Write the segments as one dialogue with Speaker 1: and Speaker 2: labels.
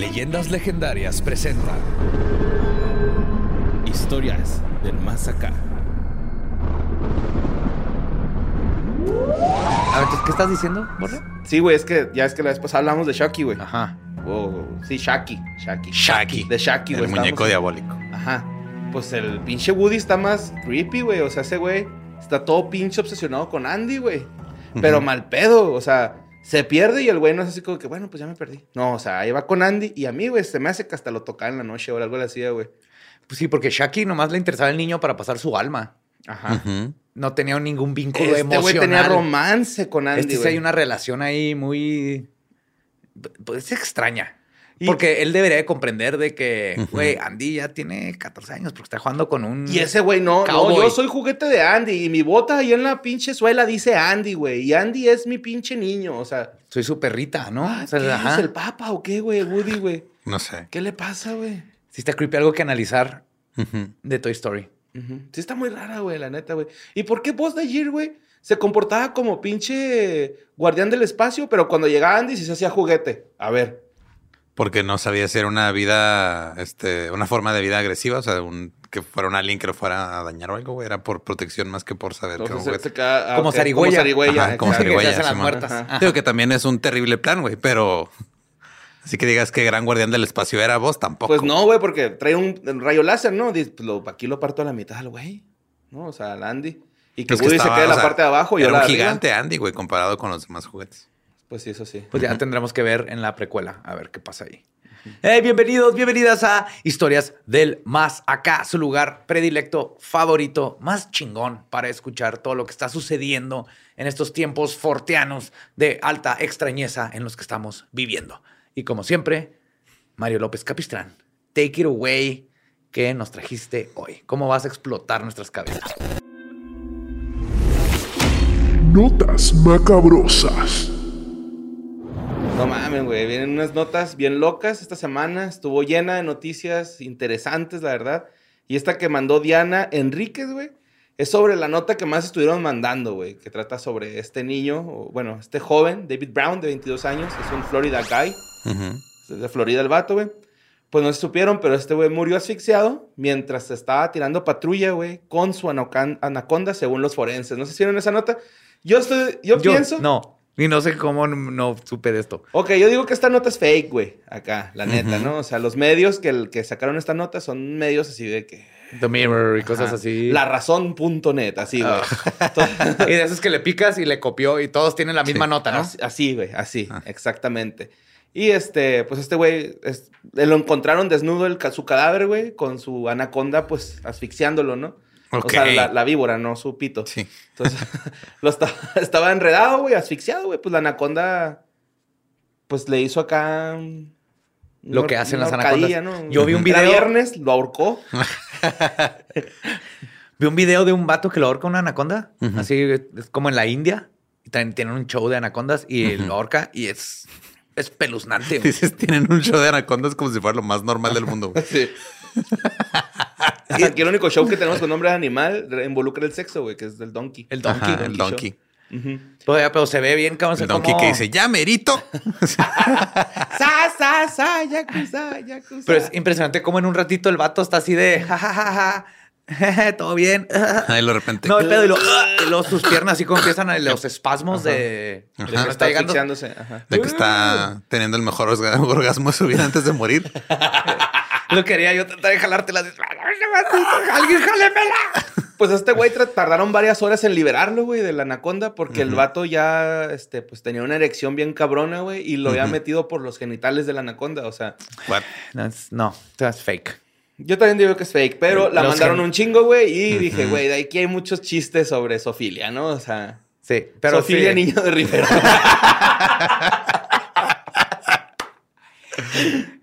Speaker 1: Leyendas Legendarias presenta Historias del Más Acá.
Speaker 2: A ver, ¿qué estás diciendo, Borre?
Speaker 3: Sí, güey, es que ya es que la vez pasada hablamos de Shaki, güey.
Speaker 2: Ajá.
Speaker 3: O, sí, Shaki. Shaki.
Speaker 4: Shaki.
Speaker 3: De Shaki, güey.
Speaker 4: El muñeco diabólico.
Speaker 3: Ajá. Pues el pinche Woody está más creepy, güey. O sea, ese güey está todo pinche obsesionado con Andy, güey. Pero mal pedo. O sea, se pierde y el güey no es así como que, bueno, pues ya me perdí. No, o sea, ahí va con Andy y a mí, güey, se me hace que hasta lo tocaba en la noche o algo le hacía, güey.
Speaker 2: Pues sí, porque Shaki nomás le interesaba al niño para pasar su alma.
Speaker 3: Ajá.
Speaker 2: No tenía ningún vínculo
Speaker 3: Este
Speaker 2: emocional.
Speaker 3: güey tenía romance con Andy,
Speaker 2: Este sí
Speaker 3: güey.
Speaker 2: hay una relación ahí muy... Pues extraña.
Speaker 3: Y-
Speaker 2: Porque él debería de comprender de que, güey, Andy ya tiene 14 años porque está jugando con un...
Speaker 3: Y ese güey, no, no, yo soy juguete de Andy y mi bota ahí en la pinche suela dice Andy, güey. Y Andy es mi pinche niño, o sea,
Speaker 2: Soy su perrita, ¿no?
Speaker 3: ah,
Speaker 2: O sea,
Speaker 3: ¿qué
Speaker 2: ajá.
Speaker 3: es el papa o qué, güey, Woody, güey?
Speaker 4: No sé.
Speaker 3: ¿Qué le pasa, güey?
Speaker 2: Sí está creepy algo que analizar de Toy Story.
Speaker 3: Sí está muy rara, güey, la neta, güey. ¿Y por qué Buzz Lightyear, güey, se comportaba como pinche guardián del espacio, pero cuando llegaba Andy sí se hacía juguete? A ver.
Speaker 4: Porque no sabía si era una vida, este, una forma de vida agresiva, o sea, un, que fuera un alien que lo fuera a dañar o algo, güey. Era por protección más que por saber que
Speaker 3: queda- ah,
Speaker 2: Como
Speaker 3: ok,
Speaker 2: zarigüeya.
Speaker 3: Como zarigüeya.
Speaker 4: Ajá, como.
Speaker 2: Que
Speaker 4: zarigüeya,
Speaker 2: hacen las.
Speaker 4: Digo que también es un terrible plan, güey, pero así que digas que gran guardián del espacio era vos tampoco.
Speaker 3: Pues no, güey, porque trae un, rayo láser, ¿no? Pues lo, aquí lo parto a la mitad al güey, ¿no? O sea, al Andy. Y que
Speaker 4: Es que
Speaker 3: Woody
Speaker 4: estaba,
Speaker 3: se quede en la
Speaker 4: sea,
Speaker 3: parte de abajo y yo
Speaker 4: era
Speaker 3: la
Speaker 4: un
Speaker 3: arriba.
Speaker 4: gigante Andy, güey, comparado con los demás juguetes.
Speaker 3: Pues sí, eso sí.
Speaker 2: Pues ya tendremos que ver en la precuela, a ver qué pasa ahí. Hey, bienvenidos, bienvenidas a Historias del Más Acá, su lugar predilecto, favorito, más chingón para escuchar todo lo que está sucediendo en estos tiempos forteanos de alta extrañeza en los que estamos viviendo. Y como siempre, Mario López Capistrán, take it away. ¿Qué nos trajiste hoy? ¿Cómo vas a explotar nuestras cabezas?
Speaker 5: Notas macabrosas.
Speaker 3: No mames, güey. Vienen unas notas bien locas esta semana. Estuvo llena de noticias interesantes, la verdad. Y esta que mandó Diana Enríquez, güey, es sobre la nota que más estuvieron mandando, güey. Que trata sobre este niño, o, bueno, este joven, David Brown, de 22 años. Es un Florida guy. Es de Florida el vato, güey. Pues no se supieron, pero este güey murió asfixiado mientras se estaba tirando patrulla, güey, con su anaconda, según los forenses. No sé si vieron esa nota. Yo estoy, yo, pienso.
Speaker 2: No, y no sé cómo no, supe de esto.
Speaker 3: Ok, yo digo que esta nota es fake, güey, acá, la neta. ¿no? O sea, los medios que, el- que sacaron esta nota son medios así de que...
Speaker 2: The Mirror y cosas
Speaker 3: Ajá.
Speaker 2: así.
Speaker 3: La razón.net, así, güey.
Speaker 2: Y de esos que le picas y le copió y todos tienen la misma
Speaker 4: Sí.
Speaker 2: nota, ¿no?
Speaker 3: Así, güey, así,
Speaker 4: Ah.
Speaker 3: exactamente. Y este, pues este güey, es- lo encontraron desnudo el, su cadáver, güey, con su anaconda, pues asfixiándolo, ¿no? O sea, la, la víbora, no su pito.
Speaker 4: Sí.
Speaker 3: Entonces, lo esta- estaba enredado, güey, asfixiado, güey. Pues la anaconda, pues le hizo acá.
Speaker 2: Lo que hacen las anacondas.
Speaker 3: ¿no?
Speaker 2: Yo vi un video-
Speaker 3: viernes, lo ahorcó.
Speaker 2: Vi un video de un vato que lo ahorca una anaconda,
Speaker 4: Ujú.
Speaker 2: así es como en la India. Y también tienen un show de anacondas y lo ahorca y es espeluznante.
Speaker 4: Dices, tienen un show de anacondas como si fuera lo más normal del mundo.
Speaker 3: Sí. Y aquí el único show que tenemos con nombre de animal involucra el sexo, güey, que es del donkey.
Speaker 2: El donkey.
Speaker 4: Ajá, el donkey.
Speaker 3: Ujú.
Speaker 2: Pero, pero se ve bien, cabrón. se
Speaker 4: El donkey
Speaker 2: como-
Speaker 4: que dice, ya merito.
Speaker 3: Sa, sa, sa, yakuza, yakuza.
Speaker 2: Pero es impresionante cómo en un ratito el vato está así de ja, ja, ja, ja, jeje, todo bien.
Speaker 4: Ahí de repente.
Speaker 2: No, el pedo y, lo- y luego sus piernas así como empiezan a- los espasmos de, de
Speaker 4: Ajá.
Speaker 2: que
Speaker 3: De que
Speaker 2: está
Speaker 3: está
Speaker 2: llegando.
Speaker 3: Ajá.
Speaker 4: De que está teniendo el mejor orga- orgasmo de su vida antes de morir.
Speaker 2: Lo quería yo tratar de jalártela. Alguien jálemela.
Speaker 3: Pues este güey tardaron varias horas en liberarlo, güey, de la anaconda, porque el vato ya, este, pues tenía una erección bien cabrona, güey, y lo había metido por los genitales de la anaconda. O sea,
Speaker 4: What?
Speaker 2: No, es- no, es fake.
Speaker 3: yo también digo que es fake, pero la
Speaker 2: Los
Speaker 3: mandaron
Speaker 2: gen-
Speaker 3: un chingo, güey, y dije, güey, de aquí hay muchos chistes sobre sofilia, ¿no? O sea,
Speaker 2: Sí, pero
Speaker 3: sofilia
Speaker 2: sí.
Speaker 3: niño de Rivera.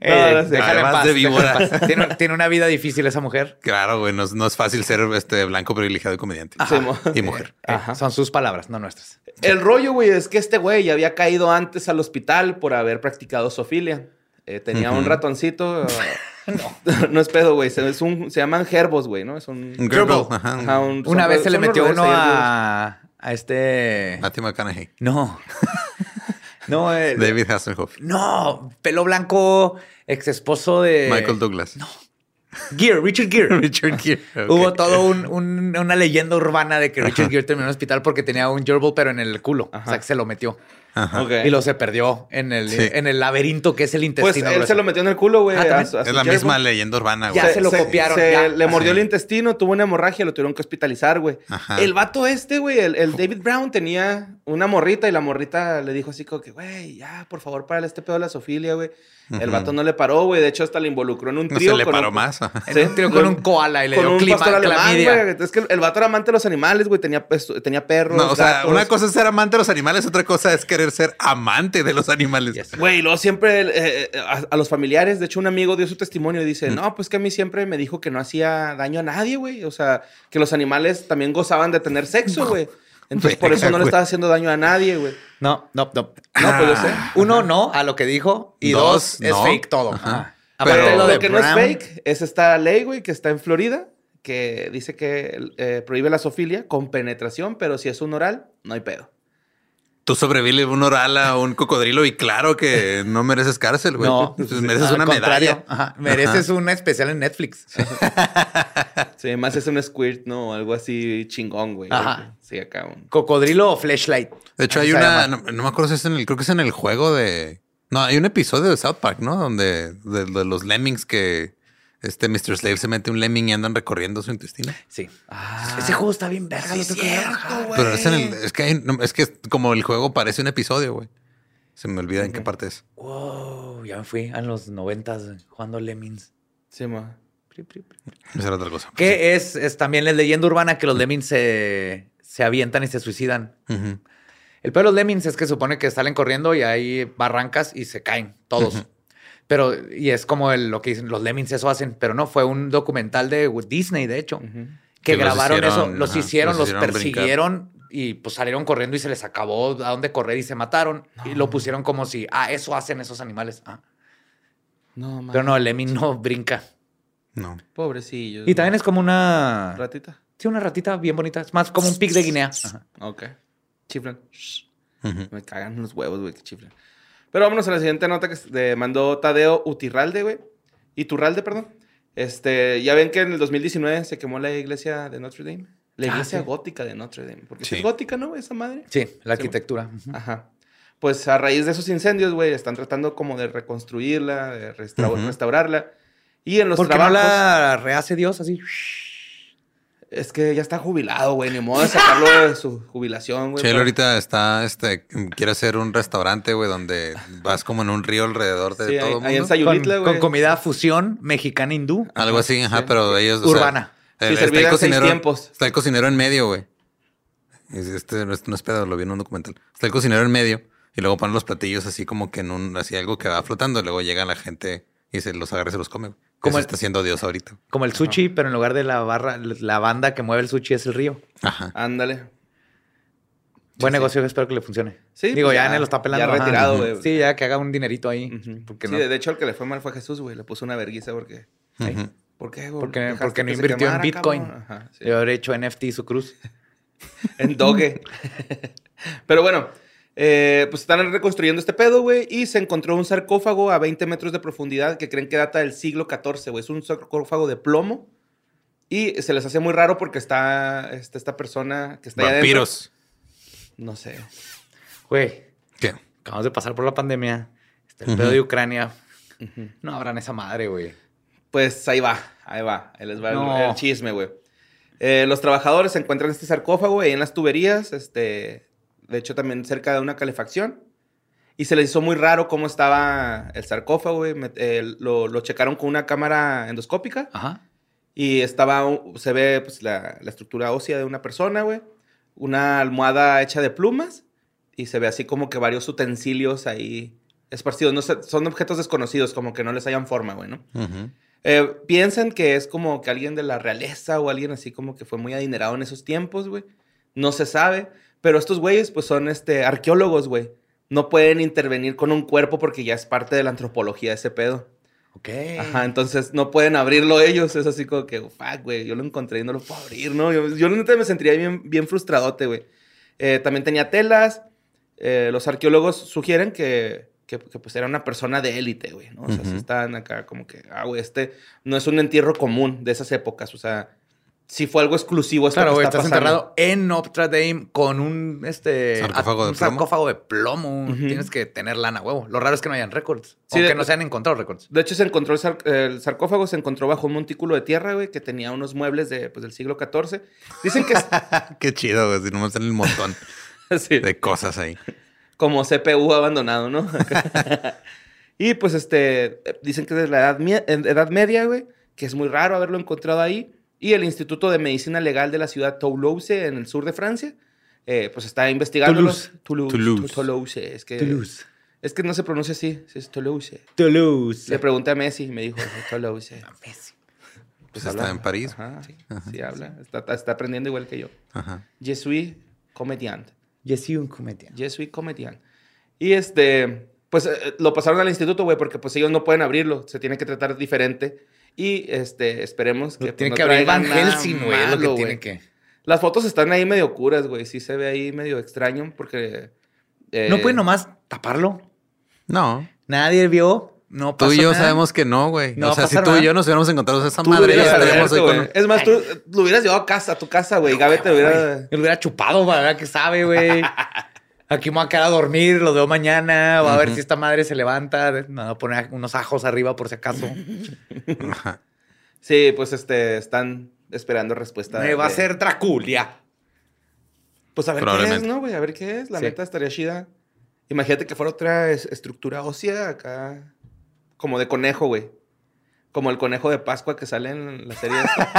Speaker 2: Eh,
Speaker 3: No, no sé.
Speaker 2: déjala en
Speaker 4: Además
Speaker 2: paz,
Speaker 4: de
Speaker 2: déjala
Speaker 4: víbora.
Speaker 2: en paz. Tiene, tiene una vida difícil esa mujer.
Speaker 4: Claro, güey, no, es- no es fácil ser este blanco privilegiado y comediante.
Speaker 3: Sí, mo-
Speaker 4: Y mujer.
Speaker 2: Eh,
Speaker 3: Ajá.
Speaker 2: son sus palabras, no nuestras.
Speaker 3: El rollo, güey, es que este güey había caído antes al hospital por haber practicado sofilia. Eh, tenía un ratoncito. no. no es pedo, güey. Se, es un- se llaman gerbos, güey, ¿no? Es un...
Speaker 4: Un gerbil,
Speaker 3: gerbil.
Speaker 4: ajá.
Speaker 3: Ajá, un-
Speaker 2: Una
Speaker 3: son-
Speaker 2: vez se le metió uno a, a este.
Speaker 4: Matthew McConaughey.
Speaker 2: No. No, el-
Speaker 4: David Hasselhoff.
Speaker 2: no, pelo blanco, ex esposo de
Speaker 4: Michael Douglas.
Speaker 2: Gear, Richard Gere.
Speaker 4: Richard ok.
Speaker 2: Hubo todo un- un- una leyenda urbana de que Richard Gere terminó en el hospital porque tenía un gerbil, pero en el culo. O sea, que se lo metió. Y lo se perdió en el,
Speaker 4: Sí.
Speaker 2: en el laberinto que es el
Speaker 3: Pues
Speaker 2: intestino.
Speaker 3: él
Speaker 2: grueso.
Speaker 3: se lo metió en el culo, güey.
Speaker 2: Ah,
Speaker 4: Es la misma leyenda urbana, güey.
Speaker 2: Ya se lo copiaron,
Speaker 3: se
Speaker 2: ya.
Speaker 3: le mordió el intestino, tuvo una hemorragia, lo tuvieron que hospitalizar, güey. El vato este, güey, el, el David Brown tenía una morrita y la morrita le dijo así como que, güey, ya, por favor, párale este pedo de la sofilia, güey. El vato no le paró, güey. De hecho, hasta le involucró en un
Speaker 4: No
Speaker 3: trío.
Speaker 4: se le paró
Speaker 3: un-
Speaker 4: más. ajá.
Speaker 2: En un trío con un koala y le
Speaker 3: con
Speaker 2: dio
Speaker 3: un
Speaker 2: clima,
Speaker 3: pastor alemán,
Speaker 2: clamidia.
Speaker 3: güey. Es que el vato era amante de los animales, güey. Tenía, pues, tenía perros,
Speaker 4: No, o sea, una cosa es ser amante de los animales, otra cosa es querer ser amante de los animales.
Speaker 3: Güey, y luego siempre eh, eh, a, a los familiares, de hecho, un amigo dio su testimonio y
Speaker 4: Mm.
Speaker 3: dice: No, pues que a mí siempre me dijo que no hacía daño a nadie, güey. O sea, que los animales también gozaban de tener sexo, güey. Entonces, por eso no le estaba haciendo daño a nadie, güey.
Speaker 2: No, no, no.
Speaker 3: No, pues yo sé.
Speaker 2: Uno, no, a lo que dijo. Y dos,
Speaker 4: Dos,
Speaker 2: es
Speaker 4: no.
Speaker 2: fake todo.
Speaker 4: Ajá. Pero-
Speaker 2: Aparte de
Speaker 3: Pero
Speaker 2: lo de
Speaker 3: que no es fake es esta ley, güey, que está en Florida, que dice que eh, prohíbe la zoofilia con penetración, pero si es un oral, no hay pedo.
Speaker 4: Tú sobrevives un oral a un cocodrilo y claro que no mereces cárcel, güey.
Speaker 2: No,
Speaker 4: Pues mereces
Speaker 2: al
Speaker 4: una
Speaker 2: contrario.
Speaker 4: medalla.
Speaker 2: Ajá. Mereces una especial en Netflix.
Speaker 3: Sí, más es un squirt, ¿no? Algo así chingón, güey.
Speaker 2: Ajá.
Speaker 3: Sí, acá. un-
Speaker 2: Cocodrilo o flashlight.
Speaker 4: De hecho, hay una, no, no me acuerdo si es en el, creo que es en el juego de, no, hay un episodio de South Park, ¿no? Donde de, de los lemmings que este Mr. Slave se mete un lemming y andan recorriendo su intestino.
Speaker 2: Sí. Ese juego está bien verga.
Speaker 3: Sí,
Speaker 2: lo tengo que ver.
Speaker 3: cierto, güey.
Speaker 4: Pero es en el, es que hay- es que como el juego parece un episodio, güey. Se me olvida en qué parte es.
Speaker 2: Wow, ya me fui a los noventas eh, jugando Lemmings.
Speaker 3: Sí, ma.
Speaker 4: Esa era otra cosa.
Speaker 2: Que es, es también la leyenda urbana que los Lemmings se, se avientan y se suicidan. El peor de los Lemmings es que supone que salen corriendo y hay barrancas y se caen todos. Pero, y es como el- lo que dicen, los Lemmings eso hacen, pero no, fue un documental de Disney, de hecho, que,
Speaker 4: Que los
Speaker 2: grabaron eso, los
Speaker 4: ajá,
Speaker 2: hicieron,
Speaker 4: los
Speaker 2: los,
Speaker 4: hicieron
Speaker 2: persiguieron y pues salieron corriendo y se les acabó a dónde correr y se mataron. Y lo pusieron como si, ah, eso hacen esos animales. Ah.
Speaker 3: No, ma.
Speaker 2: Pero no, el Lemming no brinca.
Speaker 4: No.
Speaker 3: Pobrecillos.
Speaker 2: Y también es como una...
Speaker 3: Ratita.
Speaker 2: Sí, una ratita bien bonita. Es más como un pig de Guinea. Ajá.
Speaker 3: Ok. Chiflan. Me cagan los huevos, güey, que chiflan. Pero vámonos a la siguiente nota que mandó Tadeo Utirralde, güey. Iturralde, perdón. Este, ya ven que en el 2019 se quemó la iglesia de Notre Dame. La
Speaker 2: Ah,
Speaker 3: iglesia
Speaker 2: sí.
Speaker 3: gótica de Notre Dame. Porque
Speaker 4: Sí.
Speaker 3: es gótica, ¿no? Esa madre.
Speaker 2: Sí, la arquitectura.
Speaker 3: Ajá. Pues a raíz de esos incendios, güey, están tratando como de reconstruirla, de restaur- restaurarla. Y en los
Speaker 2: ¿Por
Speaker 3: trabajos...
Speaker 2: no la rehace Dios así?
Speaker 3: Es que ya está jubilado, güey. Ni modo de sacarlo de su jubilación, güey.
Speaker 4: Chelo
Speaker 3: pero-
Speaker 4: ahorita está, este, quiere hacer un restaurante, güey, donde vas como en un río alrededor de
Speaker 3: Sí,
Speaker 4: todo
Speaker 3: ahí-
Speaker 4: el
Speaker 3: ahí en
Speaker 4: mundo.
Speaker 3: Sayulitla,
Speaker 2: con,
Speaker 3: güey.
Speaker 2: con comida fusión mexicana hindú.
Speaker 4: Algo así, ajá,
Speaker 3: sí.
Speaker 4: pero ellos... o sea,
Speaker 2: Urbana.
Speaker 3: Sí,
Speaker 4: el- está, el cocinero,
Speaker 3: tiempos.
Speaker 4: está el cocinero en medio, güey. Y Este no es, no es pedo, lo vi en un documental. Está el cocinero en medio y luego ponen los platillos así como que en un, así algo que va flotando. y Luego llega la gente y se los agarra y se los come. güey.
Speaker 2: Como
Speaker 4: Eso
Speaker 2: el-
Speaker 4: está haciendo Dios ahorita.
Speaker 2: Como el sushi, pero en lugar de la barra, la banda que mueve el sushi es el río.
Speaker 4: Ajá.
Speaker 3: Ándale.
Speaker 2: Buen negocio, espero que le funcione.
Speaker 3: Sí,
Speaker 2: Digo,
Speaker 3: pues
Speaker 2: ya,
Speaker 3: ya-
Speaker 2: lo está pelando.
Speaker 3: ya
Speaker 2: ajá.
Speaker 3: retirado, güey.
Speaker 2: Sí, ya que haga un dinerito ahí. Porque
Speaker 3: sí,
Speaker 2: no?
Speaker 3: de hecho, el que le fue mal fue Jesús, güey. Le puso una verguiza porque... ¿Por qué, güey?
Speaker 2: Porque, porque no invirtió en Bitcoin.
Speaker 3: cabrón? Ajá, sí.
Speaker 2: Haber hecho NFT su cruz.
Speaker 3: En Doge. Pero bueno, eh, pues están reconstruyendo este pedo, güey. Y se encontró un sarcófago a 20 metros de profundidad que creen que data del siglo XIV, güey. Es un sarcófago de plomo. Y se les hace muy raro porque está, está esta persona que está.
Speaker 4: Vampiros.
Speaker 3: No sé.
Speaker 2: Güey,
Speaker 4: ¿Qué?
Speaker 2: acabamos de pasar por la pandemia. Está el
Speaker 4: Ujú.
Speaker 2: pedo de Ucrania. No abran esa madre, güey.
Speaker 3: Pues ahí va, ahí va. Ahí les va el-
Speaker 2: No.
Speaker 3: el, chisme, güey. Eh, los trabajadores se encuentran en este sarcófago ahí en las tuberías, este, de hecho también cerca de una calefacción. Y se les hizo muy raro cómo estaba el sarcófago, güey. Eh, lo, lo checaron con una cámara endoscópica
Speaker 2: Ajá.
Speaker 3: y estaba, se ve pues, la, la estructura ósea de una persona, güey. Una almohada hecha de plumas y se ve así como que varios utensilios ahí esparcidos. No sé, son objetos desconocidos, como que no les hayan forma, güey, ¿no?
Speaker 4: Ujú.
Speaker 3: Eh, piensan que es como que alguien de la realeza o alguien así como que fue muy adinerado en esos tiempos, güey. No se sabe. Pero estos güeyes, pues son este, arqueólogos, güey. No pueden intervenir con un cuerpo porque ya es parte de la antropología ese pedo.
Speaker 2: Ok.
Speaker 3: Ajá, entonces no pueden abrirlo ellos. Es así como que, fuck, güey, yo lo encontré y no lo puedo abrir, ¿no? Yo, yo me sentiría bien, bien frustradote, güey. Eh, también tenía telas. eh, los arqueólogos sugieren que, que, que, pues era una persona de élite, güey, ¿no? O sea, sí
Speaker 4: Ujú.
Speaker 3: están acá como que, ah, güey, este no es un entierro común de esas épocas, o sea, sí fue algo exclusivo. esto
Speaker 2: Claro,
Speaker 3: que
Speaker 2: güey,
Speaker 3: está
Speaker 2: estás
Speaker 3: pasando.
Speaker 2: enterrado en Notre Dame con un este
Speaker 4: Sarcófago de
Speaker 2: un
Speaker 4: plomo.
Speaker 2: sarcófago de plomo. Tienes que tener lana, huevo. Lo raro es que no hayan récords.
Speaker 3: Sí,
Speaker 2: o
Speaker 3: de-
Speaker 2: que no se han encontrado récords.
Speaker 3: De hecho, se encontró el, sar- el sarcófago, se encontró bajo un montículo de tierra, güey, que tenía unos muebles de, pues, del siglo XIV. Dicen que
Speaker 4: Qué chido, güey. Si nomás tienen un montón
Speaker 3: sí,
Speaker 4: de cosas ahí.
Speaker 3: como CPU abandonado, ¿no? y pues este, dicen que es de la edad, edad media, güey, que es muy raro haberlo encontrado ahí. Y el Instituto de Medicina Legal de la ciudad Toulouse, en el sur de Francia, eh, pues está investigando.
Speaker 2: Toulouse.
Speaker 3: Toulouse.
Speaker 4: Toulouse.
Speaker 3: Toulouse. Es que, Es que no se pronuncia así, sí, es Toulouse.
Speaker 2: Toulouse.
Speaker 3: Le pregunté a Messi y me dijo Toulouse.
Speaker 4: Pues está en París.
Speaker 3: Ajá, sí, habla. Está, está aprendiendo igual que yo.
Speaker 4: Ajá.
Speaker 3: Je suis comédien.
Speaker 2: Yo soy un comediante.
Speaker 3: Je suis comédien. Y este, pues eh, lo pasaron al instituto, güey, porque pues ellos no pueden abrirlo. Se tiene que tratar diferente. Y este, esperemos que.
Speaker 2: Tiene
Speaker 3: pues,
Speaker 2: que
Speaker 3: no
Speaker 2: abrir
Speaker 3: traigan
Speaker 2: Van
Speaker 3: nada
Speaker 2: Helsing, güey. Es lo que tiene que.
Speaker 3: Las fotos están ahí medio curas, güey. Sí se ve ahí medio extraño porque. eh,
Speaker 2: No puede nomás taparlo.
Speaker 4: No.
Speaker 2: Nadie vio. No
Speaker 4: Tú
Speaker 2: pasó
Speaker 4: y yo
Speaker 2: nada.
Speaker 4: sabemos que no, güey.
Speaker 2: No
Speaker 4: o sea, si tú y yo nos hubiéramos encontrado esa
Speaker 3: Tú
Speaker 4: madre, ya estaríamos ahí con...
Speaker 3: Es más, tú lo hubieras llevado a casa, a tu casa, güey. Gabe te hubiera.
Speaker 2: Me lo hubiera chupado, ¿verdad? Que sabe, güey. Aquí me voy a quedar a dormir, lo veo mañana. Voy a ver si esta madre se levanta. Me voy a poner unos ajos arriba por si acaso.
Speaker 3: Sí, pues este, están esperando respuesta.
Speaker 2: Me va a ser Draculia.
Speaker 3: Pues a ver qué es. ¿no, güey? A ver qué es. La
Speaker 2: Sí.
Speaker 3: neta estaría chida. Imagínate que fuera otra es- estructura ósea acá. Como de conejo, güey. Como el conejo de Pascua que sale en la serie esta.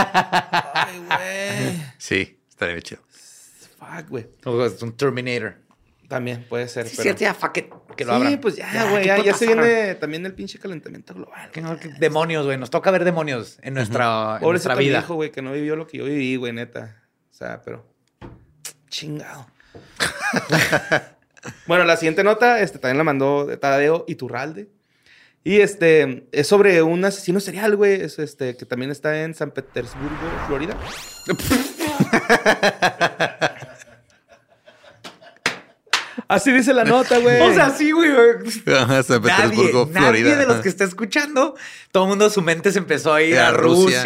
Speaker 3: Ay, güey.
Speaker 4: Sí, estaría bien chido.
Speaker 3: Fuck, güey.
Speaker 2: Es un Terminator.
Speaker 3: También puede ser.
Speaker 2: Sí,
Speaker 3: pero...
Speaker 2: cierto, ya, fuck it, que lo
Speaker 3: sí,
Speaker 2: abran.
Speaker 3: pues ya, güey.
Speaker 2: ¿qué
Speaker 3: Ya, se viene también el pinche calentamiento global.
Speaker 2: Que no, que demonios, güey. Nos toca ver demonios en nuestra, en
Speaker 3: Pobre
Speaker 2: nuestra vida.
Speaker 3: hijo, güey, que no vivió lo que yo viví, güey, neta. O sea, pero. Chingado. bueno, la siguiente nota, este, también la mandó de Tadeo Iturralde. Y este, es sobre un asesino serial, güey. Es este, que también está en San Petersburgo, Florida. Así dice la nota, güey.
Speaker 2: O sea, sí, güey.
Speaker 4: Ajá, San
Speaker 2: Nadie,
Speaker 4: Petersburgo,
Speaker 2: nadie
Speaker 4: Florida.
Speaker 2: de los que está escuchando, todo el mundo su mente se empezó a ir
Speaker 4: A
Speaker 2: a Rusia.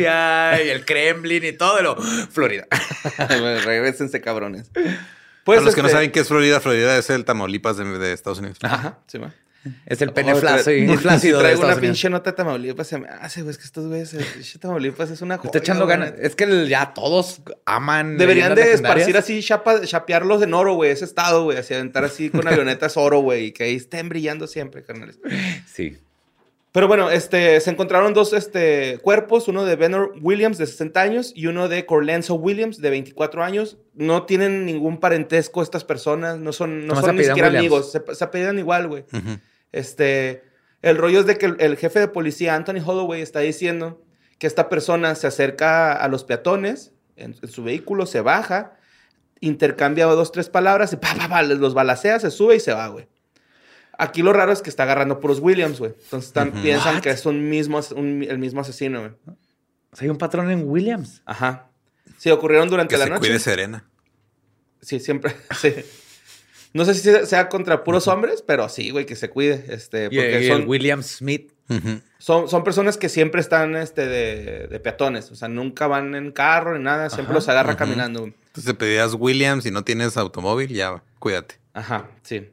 Speaker 4: Rusia.
Speaker 2: y el Kremlin y todo, lo Florida.
Speaker 3: Bueno, Regrésense, cabrones.
Speaker 4: Para
Speaker 3: Pues,
Speaker 4: los que no saben qué es Florida, Florida es el Tamaulipas de, de Estados Unidos.
Speaker 3: Ajá, sí, va.
Speaker 2: Es el pene flácido,
Speaker 3: tra-
Speaker 2: flácido
Speaker 3: si
Speaker 2: de
Speaker 3: traigo una pinche nota de Tamaulipas, se me hace, güey. Es que estos güeyes, pinche Tamaulipas es una joya.
Speaker 2: Está echando
Speaker 3: güey.
Speaker 2: ganas. Es que ya todos aman.
Speaker 3: Deberían de esparcir así, chapa, chapearlos en oro, güey, ese estado, güey. Así aventar así con avionetas oro, güey. Y que ahí estén brillando siempre, carnales.
Speaker 2: Sí.
Speaker 3: Pero bueno, este, se encontraron dos este, cuerpos, uno de Benor Williams de 60 años y uno de Corlenzo Williams de 24 años. No tienen ningún parentesco estas personas, no son, no son ni siquiera
Speaker 2: Williams.
Speaker 3: amigos, se, se apellidan igual, güey.
Speaker 4: Ujú.
Speaker 3: Este, el rollo es de que el, el jefe de policía, Anthony Holloway, está diciendo que esta persona se acerca a los peatones en, en su vehículo, se baja, intercambia dos, tres palabras y pa, pa, pa, los balacea, se sube y se va, güey. Aquí lo raro es que está agarrando puros Williams, güey. Entonces están- piensan
Speaker 2: What?
Speaker 3: que es un mismo, un- el mismo asesino, güey.
Speaker 2: O sea, hay un patrón en Williams.
Speaker 3: Ajá. Sí, ocurrieron durante
Speaker 4: Que
Speaker 3: la
Speaker 4: se
Speaker 3: noche.
Speaker 4: cuide Serena.
Speaker 3: Sí, siempre. Sí. No sé si sea- contra puros hombres, pero sí, güey, que se cuide. Este,
Speaker 2: Y,
Speaker 3: porque
Speaker 2: y
Speaker 3: son,
Speaker 2: el William Smith.
Speaker 3: Son, son personas que siempre están este, de, de peatones. O sea, nunca van en carro ni nada. Siempre
Speaker 2: Ajá,
Speaker 3: los agarra
Speaker 4: ujú.
Speaker 3: caminando. güey.
Speaker 4: Entonces te pedías Williams y no tienes automóvil, ya, cuídate.
Speaker 3: Ajá, sí.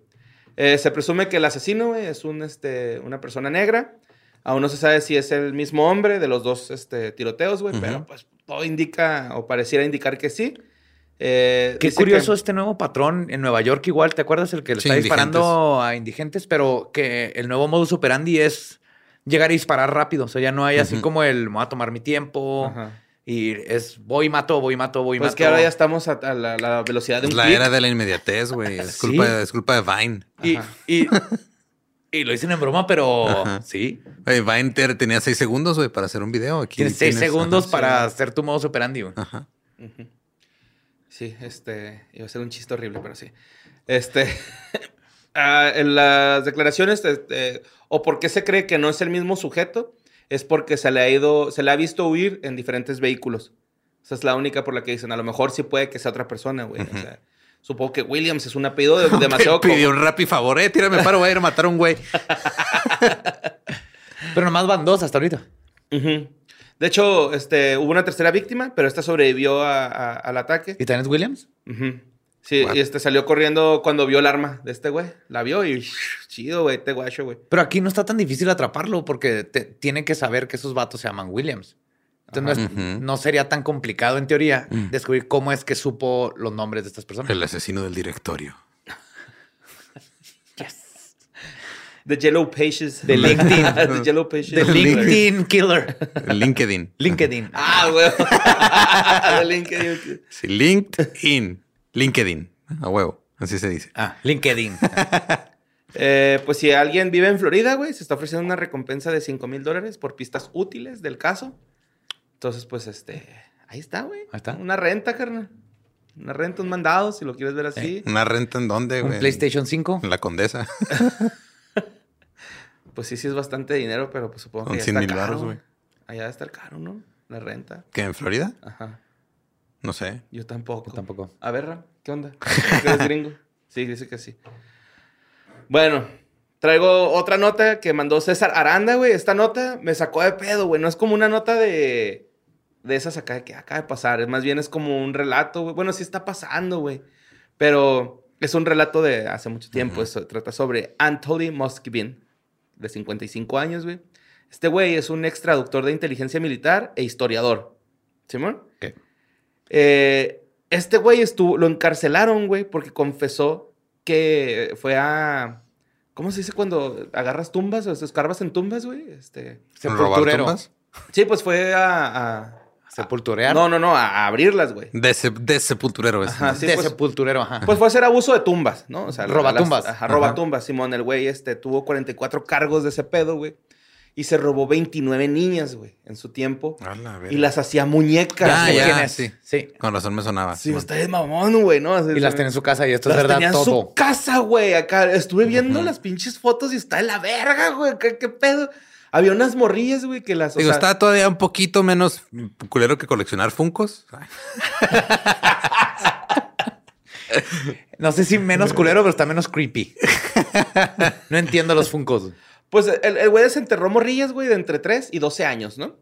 Speaker 3: Eh, se presume que el asesino güey, es un, este, una persona negra. Aún no se sabe si es el mismo hombre de los dos este, tiroteos, güey.
Speaker 4: Ujú.
Speaker 3: Pero pues todo indica o pareciera indicar que sí. Eh,
Speaker 2: Qué curioso
Speaker 3: que-
Speaker 2: este nuevo patrón en Nueva York igual, ¿te acuerdas? El que le
Speaker 4: Sí,
Speaker 2: está disparando a indigentes, pero que el nuevo modus operandi es llegar y disparar rápido. O sea, ya no hay así como el me voy a tomar mi tiempo
Speaker 3: Ajá.
Speaker 2: y es voy mato, voy mato, voy y
Speaker 3: Pues
Speaker 2: mato.
Speaker 3: que ahora ya estamos a, a la, la velocidad de
Speaker 4: Es
Speaker 3: un
Speaker 4: la era de la inmediatez, güey. Es,
Speaker 2: Sí.
Speaker 4: es culpa de Vine.
Speaker 2: y, y, y lo dicen en broma, pero
Speaker 4: Ajá.
Speaker 2: sí.
Speaker 4: Oye, Vine te- tenía seis segundos, güey, para hacer un video. Aquí
Speaker 2: Tienes seis segundos
Speaker 4: ajá,
Speaker 2: para
Speaker 3: sí.
Speaker 2: hacer tu modus operandi. güey.
Speaker 4: Ajá.
Speaker 3: Ujú. Sí, este, iba a ser un chiste horrible, pero sí. Este, ah, en las declaraciones, este, o por qué se cree que no es el mismo sujeto, es porque se le ha ido, se le ha visto huir en diferentes vehículos. Esa es la única por la que dicen, a lo mejor sí puede que sea otra persona, güey. O
Speaker 4: Ujú.
Speaker 3: sea, Supongo que Williams es un apellido de- demasiado
Speaker 4: Pidió un rap y favor, eh, tírame paro, voy a ir a matar a un güey.
Speaker 2: Pero nomás van dos hasta ahorita.
Speaker 3: Ujú. De hecho, este, hubo una tercera víctima, pero esta sobrevivió a- a- al ataque.
Speaker 2: ¿Y es Williams?
Speaker 3: Sí,
Speaker 4: What?
Speaker 3: y este salió corriendo cuando vio el arma de este güey. La vio y chido, güey, te guacho, güey.
Speaker 2: Pero aquí no está tan difícil atraparlo porque te- tiene que saber que esos vatos se llaman Williams. Entonces no, es-
Speaker 4: Ujú.
Speaker 2: no sería tan complicado en teoría descubrir cómo es que supo los nombres de estas personas.
Speaker 4: El asesino del directorio.
Speaker 3: The Yellow Pages.
Speaker 2: De LinkedIn.
Speaker 3: The Yellow Pages.
Speaker 2: The LinkedIn Killer.
Speaker 4: LinkedIn.
Speaker 2: LinkedIn.
Speaker 3: Ah. De LinkedIn.
Speaker 4: Sí, LinkedIn. LinkedIn. A huevo. Así se dice.
Speaker 2: Ah, LinkedIn.
Speaker 3: Eh, pues si alguien vive en Florida, güey, se está ofreciendo una recompensa de 5 mil dólares por pistas útiles del caso. Entonces, pues, este, ahí está, güey.
Speaker 2: Ahí está.
Speaker 3: Una renta, carnal. Una renta, un mandado, si lo quieres ver así.
Speaker 4: ¿Una renta en dónde, güey?
Speaker 2: PlayStation 5.
Speaker 4: En la Condesa.
Speaker 3: Pues sí, sí es bastante dinero, pero pues supongo
Speaker 4: Con
Speaker 3: que ya
Speaker 4: 100
Speaker 3: está
Speaker 4: mil
Speaker 3: caro,
Speaker 4: varos,
Speaker 3: güey. Allá debe estar caro, ¿no? La renta.
Speaker 4: ¿Qué, en Florida?
Speaker 3: Ajá.
Speaker 4: No sé.
Speaker 3: Yo tampoco.
Speaker 2: Yo tampoco.
Speaker 3: A ver, Ram, ¿qué onda? ¿Por qué eres gringo? Sí, dice que sí. Bueno, traigo otra nota que mandó César Aranda, güey. Esta nota me sacó de pedo, güey. No es como una nota de, de esas acá de que acaba de pasar. Es más bien es como un relato, güey. Bueno, sí está pasando, güey. Pero es un relato de hace mucho tiempo. Eso trata sobre Anatoly Moskvin, de 55 años, güey. Este güey es un ex traductor de inteligencia militar e historiador. ¿Simón?
Speaker 2: Ok.
Speaker 3: Eh, este güey estuvo, lo encarcelaron, güey, porque confesó que fue a. ¿Cómo se dice cuando agarras tumbas o escarbas en tumbas, güey? Este.
Speaker 4: ¿Robar tumbas?
Speaker 3: Sí, pues fue a. a-
Speaker 2: Sepulturear.
Speaker 3: no, no, no, a, abrirlas, güey.
Speaker 4: De, se- de sepulturero es.
Speaker 3: Ajá, sí,
Speaker 2: de
Speaker 3: pues-
Speaker 2: sepulturero, ajá.
Speaker 3: Pues fue a hacer abuso de tumbas, ¿no? O sea,
Speaker 2: Robatumbas.
Speaker 3: las- Ajá,
Speaker 2: Ajá.
Speaker 3: robatumbas. Simón, el güey este, tuvo 44 cargos de ese pedo, güey. Y se robó 29 niñas, güey, en su tiempo.
Speaker 4: A la verga.
Speaker 3: Y las hacía muñecas.
Speaker 4: Ah,
Speaker 3: güey.
Speaker 4: ya,
Speaker 2: ¿Quién es?
Speaker 4: sí.
Speaker 2: Sí.
Speaker 4: Con razón me sonaba.
Speaker 3: Sí, está de mamón, güey, ¿no? Así-
Speaker 2: Y las tiene en su casa y esto es
Speaker 3: Las
Speaker 2: verdad
Speaker 3: tenía en
Speaker 2: todo.
Speaker 3: su casa, güey. Acá estuve viendo las pinches fotos y está de la verga, güey. ¿Qué, qué pedo? Había unas morrillas, güey, que las. o
Speaker 4: Digo,
Speaker 3: sea,
Speaker 4: está todavía un poquito menos culero que coleccionar Funcos.
Speaker 2: No sé si menos culero, pero está menos creepy. no entiendo los funcos.
Speaker 3: Pues el el güey desenterró morrillas, güey, de entre 3 y 12 años, ¿no?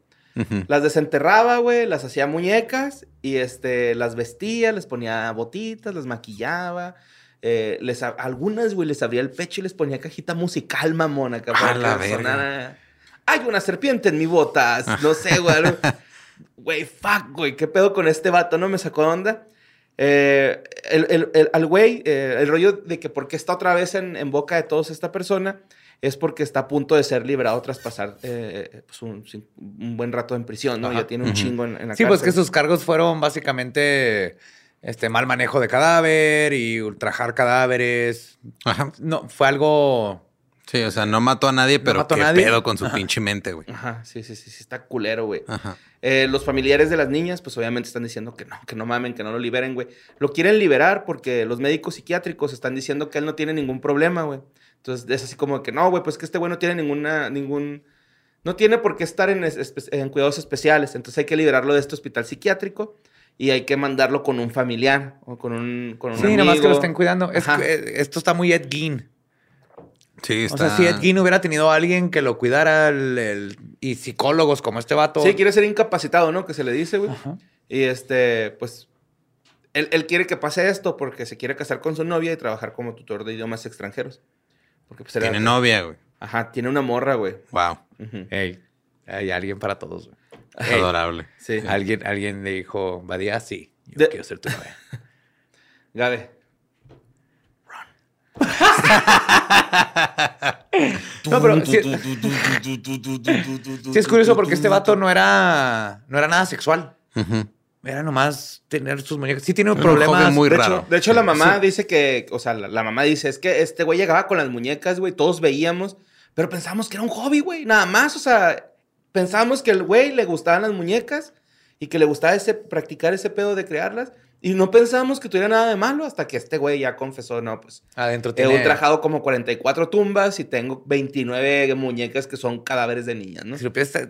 Speaker 3: Las desenterraba, güey, las hacía muñecas y este, las vestía, les ponía botitas, las maquillaba. eh, les, algunas, güey, les abría el pecho y les ponía cajita musical, mamón, acá
Speaker 4: A
Speaker 3: para
Speaker 4: la
Speaker 3: que sonara. Hay una serpiente en mi botas. No sé, güey. Güey, fuck, güey. ¿Qué pedo con este vato? ¿No me sacó de onda? Eh, el, el- el- al güey, eh, el rollo de que por qué está otra vez en, en boca de todos esta persona es porque está a punto de ser liberado tras pasar eh, pues un, buen rato en prisión, ¿no?
Speaker 2: Ajá.
Speaker 3: Ya tiene un chingo en, en la
Speaker 2: Sí, pues que
Speaker 3: cárcel.
Speaker 2: sus cargos fueron básicamente este mal manejo de cadáver y ultrajar cadáveres.
Speaker 4: Ajá.
Speaker 2: No, fue algo.
Speaker 4: Sí, o sea, no mató a nadie, pero
Speaker 2: a
Speaker 4: qué
Speaker 2: nadie.
Speaker 4: pedo con su pinche mente, güey.
Speaker 3: Ajá, sí, sí, sí, sí, está culero, güey.
Speaker 4: Ajá.
Speaker 3: Eh, los familiares de las niñas, pues obviamente están diciendo que no, que no mamen, que no lo liberen, güey. Lo quieren liberar porque los médicos psiquiátricos están diciendo que él no tiene ningún problema, güey. Entonces es así como que no, güey, pues que este güey no tiene ninguna, ningún, no tiene por qué estar en, es- espe- en cuidados especiales. Entonces hay que liberarlo de este hospital psiquiátrico y hay que mandarlo con un familiar o con un, con un
Speaker 2: Sí, nada más que lo
Speaker 3: amigo.
Speaker 2: estén cuidando. Es eh, esto está muy Ed Gein.
Speaker 4: Sí,
Speaker 2: O sea, si Ed Gein hubiera tenido a alguien que lo cuidara el- el- y psicólogos como este vato.
Speaker 3: Sí, quiere ser incapacitado, ¿no? Que se le dice, güey.
Speaker 2: Ajá.
Speaker 3: Y este, pues, él, él quiere que pase esto porque se quiere casar con su novia y trabajar como tutor de idiomas extranjeros. Porque pues era-
Speaker 4: Tiene novia, güey.
Speaker 3: Ajá, tiene una morra, güey.
Speaker 4: Wow.
Speaker 2: Ey, hay alguien para todos. güey. Ey,
Speaker 4: Adorable.
Speaker 3: Sí.
Speaker 2: alguien, alguien le dijo, Badía, sí, yo
Speaker 3: De-
Speaker 2: quiero ser tu novia.
Speaker 3: Gabe.
Speaker 2: No, pero sí, sí es curioso porque este vato no era, no era nada sexual. Era nomás tener sus muñecas. Sí tiene
Speaker 4: un
Speaker 2: problemas.
Speaker 4: joven muy
Speaker 3: de,
Speaker 4: raro.
Speaker 3: hecho, de hecho, la mamá dice que, o sea, la, la mamá dice, es que este güey llegaba con las muñecas, güey, todos veíamos, pero pensábamos que era un hobby, güey, nada más, o sea, pensábamos que el güey le gustaban las muñecas y que le gustaba ese, practicar ese pedo de crearlas, y no pensábamos que tuviera nada de malo hasta que este güey ya confesó, no, pues,
Speaker 2: Adentro
Speaker 3: he
Speaker 2: tiene...
Speaker 3: ultrajado como 44 tumbas y tengo 29 muñecas que son cadáveres de niñas, ¿no?
Speaker 2: Si lo piensas,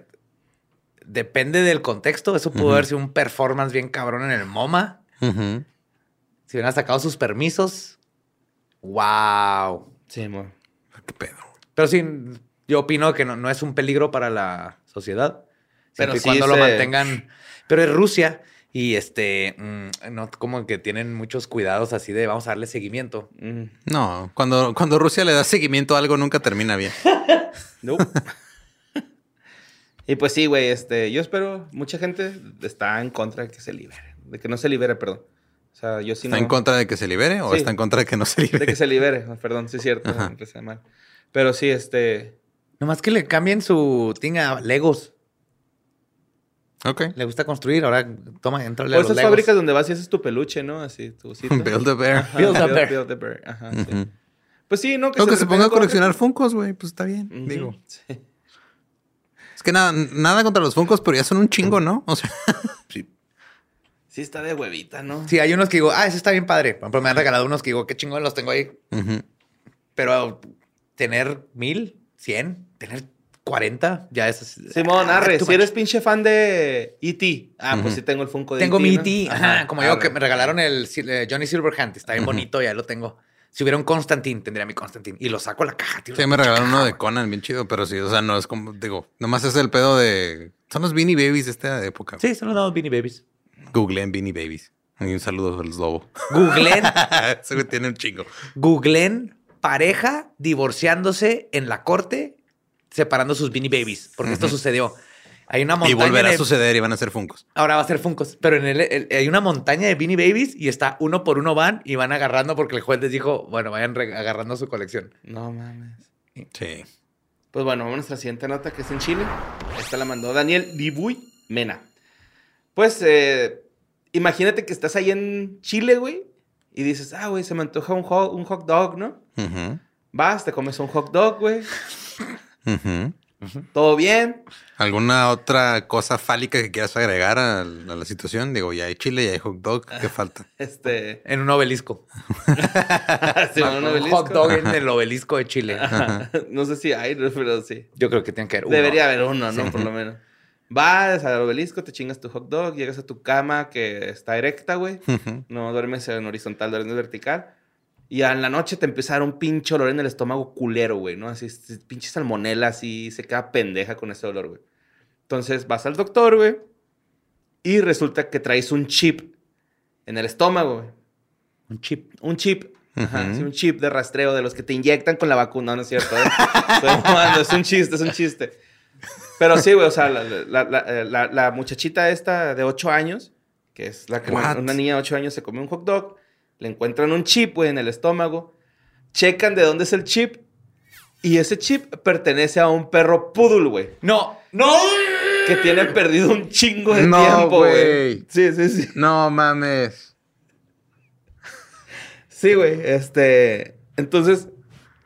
Speaker 2: depende del contexto. Eso pudo
Speaker 4: Ujú.
Speaker 2: haber sido un performance bien cabrón en el MoMA. Si hubieran sacado sus permisos, wow.
Speaker 3: Sí, mo.
Speaker 4: ¿Qué pedo?
Speaker 2: Pero sí, yo opino que no, no es un peligro para la sociedad.
Speaker 3: Pero sí
Speaker 2: cuando lo mantengan. Pero es Rusia y este, mm, no como que tienen muchos cuidados así de vamos a darle seguimiento.
Speaker 3: Mm.
Speaker 4: No, cuando, cuando Rusia le da seguimiento a algo nunca termina bien.
Speaker 3: Nope. y pues sí, güey, este, yo espero, mucha gente está en contra de que se libere, de que no se libere, perdón. O sea, yo sí
Speaker 4: ¿Está
Speaker 3: no-
Speaker 4: en contra de que se libere o
Speaker 3: Sí.
Speaker 4: está en contra de que no se libere?
Speaker 3: de que se libere, perdón, sí es cierto, empecé mal. Pero sí, este,
Speaker 2: Nomás que le cambien su tinga Legos.
Speaker 4: Ok.
Speaker 2: Le gusta construir, ahora toma, entra a
Speaker 3: por
Speaker 2: los
Speaker 3: esas
Speaker 2: Legos.
Speaker 3: fábricas donde vas y haces tu peluche, ¿no? Así, tu osito.
Speaker 4: Build a bear.
Speaker 3: Ajá,
Speaker 2: Build a bear.
Speaker 3: Build a bear, Ajá, sí. Pues sí, ¿no?
Speaker 4: O que se
Speaker 3: entretenga
Speaker 4: ponga a coleccionar
Speaker 3: gente.
Speaker 4: Funcos, güey. Pues está bien, digo.
Speaker 3: sí.
Speaker 4: Es que nada, nada contra los Funcos, pero ya son un chingo, ¿no? O sea,
Speaker 3: Sí está de huevita, ¿no?
Speaker 2: Sí, hay unos que digo, ah, ese está bien padre. Por ejemplo, me han regalado unos que digo, qué chingón los tengo ahí. Pero tener mil, cien, tener cuarenta, ya es.
Speaker 3: Simón,
Speaker 2: ah,
Speaker 3: arre,
Speaker 2: too
Speaker 3: si eres pinche fan de E.T., ah, pues sí tengo el Funko de
Speaker 2: Tengo
Speaker 3: E.T.,
Speaker 2: mi
Speaker 3: ¿no?
Speaker 2: E.T., ajá, como yo
Speaker 3: arre.
Speaker 2: que me regalaron el eh, Johnny Silverhand, está bien bonito, ya lo tengo. Si hubiera un Constantine, tendría mi Constantine. Y lo saco a la caja, tío.
Speaker 4: Sí, me regalaron uno de Conan, bien chido, pero sí, o sea, no es como, digo, nomás es el pedo de. Son los Beanie Babies de esta época.
Speaker 2: Sí, son los Beanie Babies.
Speaker 4: Googleen Beanie Babies. Y un saludo al lobo.
Speaker 2: Googleen,
Speaker 4: güey tiene un chingo.
Speaker 2: googleen pareja divorciándose en la corte, separando sus Beanie Babies. Porque esto sucedió. Hay una
Speaker 4: Y
Speaker 2: montaña.
Speaker 4: volverá a
Speaker 2: de-
Speaker 4: suceder y van a ser Funcos.
Speaker 2: Ahora va a ser Funkos. Pero en el, el- hay una montaña de Beanie Babies y está uno por uno van y van agarrando porque el juez les dijo, bueno, vayan agarrando su colección.
Speaker 3: No mames.
Speaker 4: Sí.
Speaker 3: Pues bueno, vamos a nuestra siguiente nota que es en Chile. Esta la mandó Daniel Dibuy Mena. Pues, eh, imagínate que estás ahí en Chile, güey, y dices, ah, güey, se me antoja un hot, un hot dog, ¿no?
Speaker 4: Ujú,
Speaker 3: Vas, te comes un hot dog, güey, todo bien.
Speaker 4: ¿Alguna otra cosa fálica que quieras agregar a, a la situación? Digo, ya hay chile, ya hay hot dog. ¿Qué falta?
Speaker 3: Este,
Speaker 2: En un obelisco.
Speaker 3: sí,
Speaker 2: Un
Speaker 3: un obelisco.
Speaker 2: hot dog en el obelisco de Chile.
Speaker 3: Ajá. No sé si hay, pero sí.
Speaker 2: Yo creo que tiene que haber uno.
Speaker 3: Debería haber uno, ¿no?
Speaker 2: Sí.
Speaker 3: Por lo menos. Vas al obelisco, te chingas tu hot dog, llegas a tu cama que está erecta, güey. No duermes en horizontal, duermes vertical. Y en la noche te empieza a dar un pinche olor en el estómago culero, güey, ¿no? Así, s- pinche salmonela, así, se queda pendeja con ese olor, güey. Entonces vas al doctor, güey, y resulta que traes un chip en el estómago, güey.
Speaker 2: Un chip.
Speaker 3: Un chip. Ajá, sí, un chip de rastreo de los que te inyectan con la vacuna, no es cierto. ¿eh? Estoy es un chiste, es un chiste. Pero sí, güey, o sea, la, la- la- eh, la- muchachita esta de 8 años, que es la que
Speaker 4: What?
Speaker 3: una niña de 8 años se come un hot dog, le encuentran un chip, güey, en el estómago, checan de dónde es el chip, y ese chip pertenece a un perro poodle, güey,
Speaker 2: No, no.
Speaker 3: que tiene perdido un chingo de
Speaker 4: No,
Speaker 3: tiempo,
Speaker 4: güey.
Speaker 3: güey. Sí, sí, sí.
Speaker 4: No mames.
Speaker 3: Sí, güey. Este. Entonces,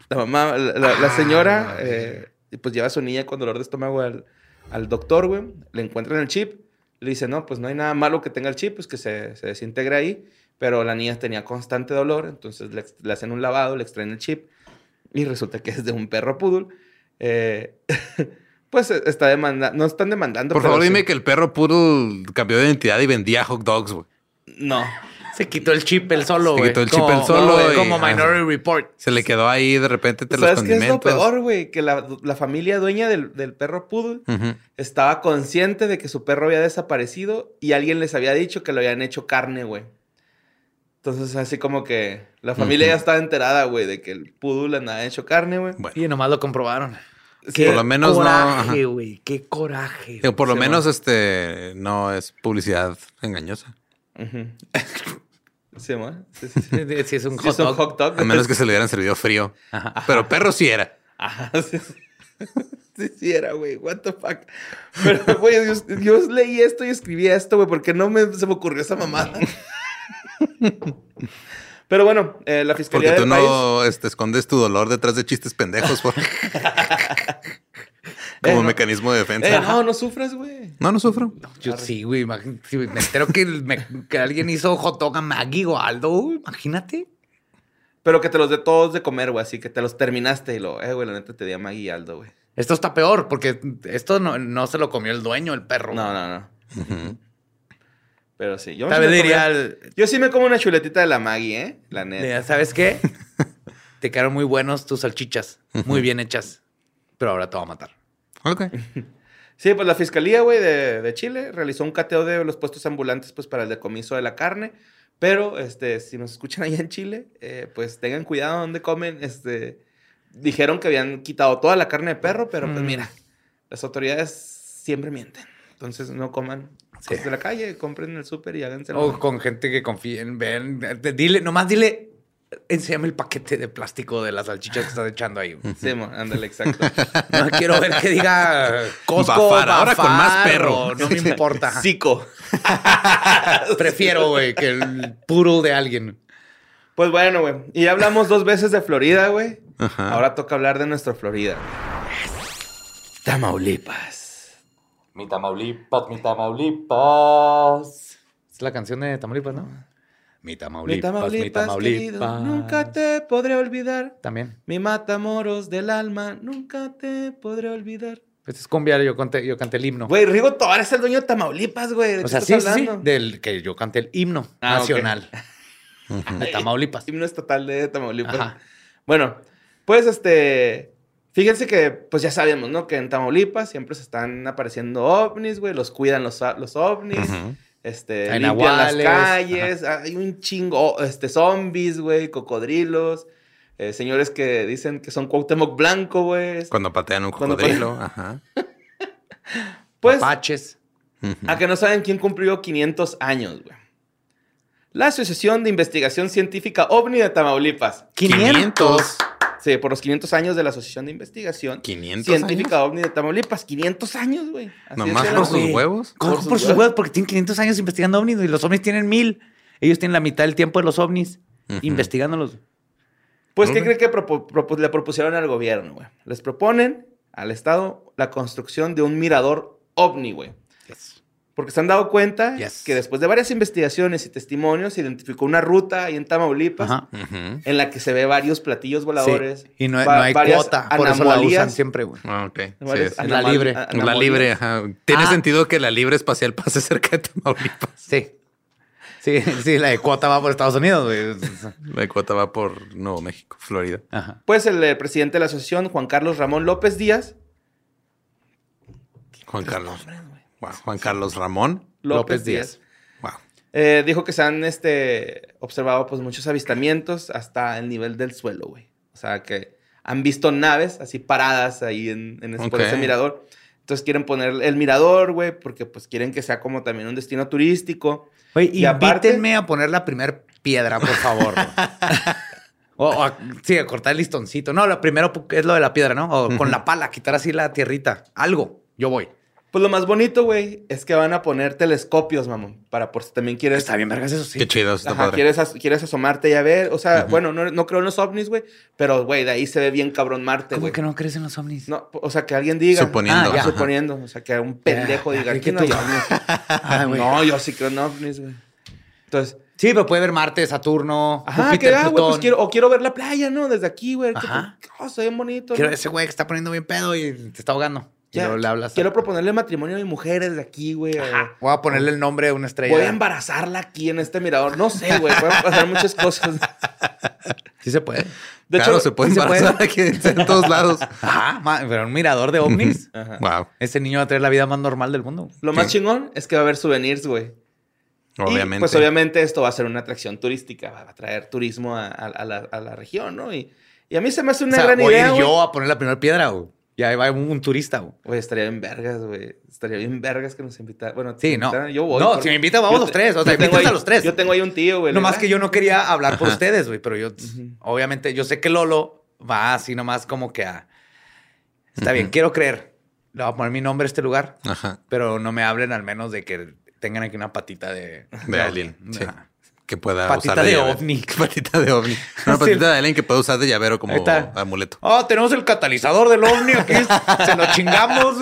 Speaker 3: la mamá, la, la- la señora, eh, pues lleva a su niña con dolor de estómago al, al doctor, güey. Le encuentran el chip. Le dice, no, pues no hay nada malo que tenga el chip, pues que se, se desintegra ahí. Pero la niña tenía constante dolor, entonces le, le hacen un lavado, le extraen el chip. Y resulta que es de un perro poodle. Eh, pues eh, está demandando. No están demandando.
Speaker 4: Por
Speaker 3: pero
Speaker 4: favor,
Speaker 3: sí-
Speaker 4: dime que el perro Poodle cambió de identidad y vendía hot dogs, güey.
Speaker 3: No.
Speaker 2: Se quitó el chip el solo,
Speaker 4: Se
Speaker 2: güey.
Speaker 4: quitó el chip él solo
Speaker 2: Como,
Speaker 4: y-
Speaker 2: como
Speaker 4: ah,
Speaker 2: Minority Report.
Speaker 4: Se le quedó ahí de repente los
Speaker 3: ¿Sabes qué es lo
Speaker 4: condimentos.
Speaker 3: peor, güey? Que la, la familia dueña del, del perro poodle estaba consciente de que su perro había desaparecido y alguien les había dicho que lo habían hecho carne, güey. Entonces, así como que la familia ya estaba enterada, güey, de que el poodle andaba hecho carne, güey.
Speaker 4: Bueno,
Speaker 2: Y nomás lo comprobaron.
Speaker 4: Por lo menos no,
Speaker 2: coraje, güey. Qué coraje.
Speaker 4: digo, por lo menos este no es publicidad engañosa.
Speaker 3: Sí, ¿no? Sí, sí, sí.
Speaker 2: güey. Si es un
Speaker 3: Sí,
Speaker 2: hot
Speaker 3: es un
Speaker 2: dog.
Speaker 3: hot dog.
Speaker 4: A menos que se le hubieran servido frío. Pero perro sí era.
Speaker 3: Ajá, sí, sí. Sí, sí era, güey. What the fuck. Pero, güey, yo, yo leí esto y escribí esto, güey, porque no me, se me ocurrió esa mamada. Pero bueno, eh, la fiscalía
Speaker 4: Porque tú
Speaker 3: del país...
Speaker 4: no este, escondes tu dolor detrás de chistes pendejos por- como
Speaker 3: Eh, no.
Speaker 4: mecanismo de defensa.
Speaker 3: Eh, no, no sufras, güey.
Speaker 4: No, no sufro.
Speaker 2: Yo sí, güey. imagín- sí, güey, me entero que, me- que alguien hizo hot dog a Maggie o Aldo. güey, Imagínate.
Speaker 3: Pero que te los dé todos de comer, güey. Así que te los terminaste y lo... Eh, güey, la neta te di a Maggie y Aldo, güey.
Speaker 2: Esto está peor porque esto no, no se lo comió el dueño, el perro.
Speaker 3: No, no, no.
Speaker 4: Ujú.
Speaker 3: Pero sí, yo,
Speaker 2: Tal vez
Speaker 3: me
Speaker 2: diría, el-
Speaker 3: yo sí me como una chuletita de la Maggie, ¿eh? La neta.
Speaker 2: ¿sabes qué? Te quedaron muy buenos tus salchichas, muy bien hechas, pero ahora te voy a matar.
Speaker 4: Ok.
Speaker 3: Sí, pues la Fiscalía, güey, de, de Chile realizó un cateo de los puestos ambulantes, pues, para el decomiso de la carne. Pero, este, si nos escuchan allá en Chile, eh, pues, tengan cuidado donde comen. Este, dijeron que habían quitado toda la carne de perro, pero, pues,
Speaker 2: Mm.
Speaker 3: mira, las autoridades siempre mienten. Entonces, no coman
Speaker 2: Sí.
Speaker 3: de la calle, compren en el súper y háganse.
Speaker 2: O con gente que confíen, ven, dile, nomás dile, enséñame el paquete de plástico de las salchichas que estás echando ahí.
Speaker 3: Sí, mo, ándale, exacto.
Speaker 2: No quiero ver que diga Costco,
Speaker 4: Bafar, ahora con más perro.
Speaker 2: No me importa.
Speaker 3: Cico.
Speaker 2: Prefiero, güey, que el puro de alguien.
Speaker 3: Pues bueno, güey. Y ya hablamos dos veces de Florida, güey. Ahora toca hablar de nuestra Florida. Tamaulipas.
Speaker 2: Mi Tamaulipas, mi Tamaulipas. Es la canción de Tamaulipas, ¿no? Mi
Speaker 3: Mi
Speaker 2: Tamaulipas, mi
Speaker 3: Tamaulipas,
Speaker 2: Tamaulipas.
Speaker 3: querido, nunca te podré olvidar.
Speaker 2: También.
Speaker 3: Mi matamoros del alma, nunca te podré olvidar.
Speaker 2: Pues es cumbia, yo canté, yo canté el himno.
Speaker 3: Güey, Rigo Tobar es el dueño de Tamaulipas, güey. ¿De
Speaker 2: o sea, sí, sí, del que yo canté el himno
Speaker 3: Ah,
Speaker 2: nacional de Tamaulipas.
Speaker 3: Himno estatal de Tamaulipas.
Speaker 2: Ajá.
Speaker 3: Bueno, pues este. Fíjense que, pues ya sabemos, ¿no? Que en Tamaulipas siempre se están apareciendo ovnis, güey. Los cuidan los, los ovnis.
Speaker 4: Ujú.
Speaker 3: Este,
Speaker 2: Hay
Speaker 3: limpian las calles. Hay un chingo, este, zombies, güey, cocodrilos. eh, señores que dicen que son Cuauhtémoc Blanco, güey.
Speaker 4: Cuando patean un cocodrilo. Ajá.
Speaker 3: Pues,
Speaker 2: Apaches.
Speaker 4: Ujú.
Speaker 3: a que no saben quién cumplió 500 años, güey. La Asociación de Investigación Científica OVNI de Tamaulipas.
Speaker 4: 500.
Speaker 3: Sí, por los 500 años de la Asociación de Investigación
Speaker 4: 500
Speaker 3: Científica OVNI de Tamaulipas. 500 años, güey.
Speaker 4: Nomás por sus huevos.
Speaker 2: ¿Cómo
Speaker 3: Por
Speaker 2: por,
Speaker 3: sus
Speaker 2: huevos? Porque tienen 500 años investigando ovnis y los ovnis tienen mil. Ellos tienen la mitad del tiempo de los ovnis investigándolos.
Speaker 3: Pues, ¿qué
Speaker 4: Ok.
Speaker 3: cree que propo- le propusieron al gobierno, güey? Les proponen al Estado la construcción de un mirador ovni, güey. Porque se han dado cuenta
Speaker 2: Yes.
Speaker 3: que después de varias investigaciones y testimonios se identificó una ruta ahí en Tamaulipas
Speaker 2: Ajá.
Speaker 3: En la que se ve varios platillos voladores.
Speaker 2: Sí. Y no,
Speaker 3: va-
Speaker 2: no hay cuota. Por eso la usan siempre, güey.
Speaker 4: Ah, ok. Sí, sí.
Speaker 2: La libre.
Speaker 4: La libre, ajá. Tiene
Speaker 2: Ah.
Speaker 4: sentido que la libre espacial pase cerca de Tamaulipas.
Speaker 2: Sí. Sí, sí, la de cuota va por Estados Unidos, güey.
Speaker 4: La cuota va por Nuevo México, Florida.
Speaker 2: Ajá.
Speaker 3: Pues el, eh, presidente de la asociación, Juan Carlos Ramón López Díaz.
Speaker 4: Juan Carlos. Wow. Juan Carlos Ramón.
Speaker 3: López,
Speaker 2: López
Speaker 3: Díaz.
Speaker 2: Díaz.
Speaker 4: Wow.
Speaker 3: eh, dijo que se han este, observado pues, muchos avistamientos hasta el nivel del suelo, güey. O sea, que han visto naves así paradas ahí en, en ese, por
Speaker 4: Ok.
Speaker 3: ese mirador. Entonces quieren poner el mirador, güey, porque pues quieren que sea como también un destino turístico.
Speaker 2: Güey,
Speaker 3: Y aparte-
Speaker 2: invítenme a poner la primer piedra, por favor. o a- sí, a cortar el listoncito. No, lo primero es lo de la piedra, ¿no? O con la pala, quitar así la tierrita. Algo. Yo voy.
Speaker 3: Pues lo más bonito, güey, es que van a poner telescopios, mamón, para por si también quieres...
Speaker 2: Está bien, vergas, eso sí.
Speaker 4: Qué chido, está
Speaker 3: Ajá,
Speaker 4: padre.
Speaker 3: quieres, as- quieres asomarte y a ver, o sea, bueno, no, no creo en los ovnis, güey, pero, güey, de ahí se ve bien cabrón Marte,
Speaker 2: ¿Cómo
Speaker 3: güey.
Speaker 2: que no crees en los ovnis?
Speaker 3: No, o sea, que alguien diga.
Speaker 4: Suponiendo,
Speaker 3: Ah, ya.
Speaker 4: ajá.
Speaker 3: Suponiendo. O sea, que un pendejo
Speaker 2: Ya,
Speaker 3: diga,
Speaker 2: que
Speaker 3: no
Speaker 2: tú-
Speaker 3: hay ovnis".
Speaker 2: Ah.
Speaker 3: No, yo sí creo en ovnis, güey. Entonces,
Speaker 2: Sí, pero puede ver Marte, Saturno,
Speaker 3: ajá,
Speaker 2: Júpiter,
Speaker 3: que ah, güey, pues
Speaker 2: Plutón.
Speaker 3: quiero, o quiero ver la playa, ¿no? Desde aquí, güey.
Speaker 2: Ajá.
Speaker 3: pues, Oh, se ve bonito.
Speaker 2: Quiero
Speaker 3: ¿no?
Speaker 2: ese güey que está poniendo bien pedo y te está ahogando. Y
Speaker 3: Ya,
Speaker 2: luego le hablas.
Speaker 3: Quiero proponerle matrimonio a mi mujer desde aquí, güey. o-
Speaker 2: Voy a ponerle el nombre de una estrella.
Speaker 3: Voy a embarazarla aquí en este mirador. No sé, güey. Pueden pasar muchas cosas.
Speaker 2: Sí se puede.
Speaker 3: De
Speaker 4: claro,
Speaker 3: hecho,
Speaker 4: se puede
Speaker 2: sí se
Speaker 4: embarazar aquí en todos lados.
Speaker 2: Ajá, pero un mirador de ovnis.
Speaker 3: Ajá.
Speaker 4: Wow.
Speaker 2: Ese niño va a tener la vida más normal del mundo.
Speaker 3: Lo más
Speaker 4: Sí.
Speaker 3: chingón es que va a haber souvenirs, güey.
Speaker 4: Obviamente.
Speaker 3: Y, pues obviamente esto va a ser una atracción turística, va a traer turismo a, a- a la, región, ¿no? Y, y a mí se me hace
Speaker 2: O
Speaker 3: una
Speaker 2: sea,
Speaker 3: gran
Speaker 2: voy
Speaker 3: idea,
Speaker 2: ir yo a poner la primera piedra, güey. Y ahí va un, un turista, güey.
Speaker 3: Estaría bien vergas, güey. Estaría bien vergas que nos invitaran. Bueno,
Speaker 2: Sí, no.
Speaker 3: Yo voy.
Speaker 2: No,
Speaker 3: por-
Speaker 2: si me invitan, vamos
Speaker 3: yo
Speaker 2: los tres. O sea, invitas a
Speaker 3: ahí-
Speaker 2: los tres.
Speaker 3: Yo tengo ahí un tío, güey.
Speaker 2: Nomás que yo no quería hablar por ustedes, güey. Pero yo, obviamente, yo sé que Lolo va así nomás como que a... Está bien, quiero creer. Le voy a poner mi nombre a este lugar.
Speaker 4: Ajá.
Speaker 2: Pero no me hablen al menos de que tengan aquí una patita de...
Speaker 4: De alien. Sí.
Speaker 2: Ajá.
Speaker 4: Que pueda
Speaker 2: Patita
Speaker 4: usar
Speaker 2: de
Speaker 4: llavero.
Speaker 2: ovni.
Speaker 4: Patita de ovni. Una
Speaker 2: Sí.
Speaker 4: patita de alien que pueda usar de llavero como amuleto.
Speaker 2: Oh, tenemos el catalizador del ovni aquí. Se lo chingamos.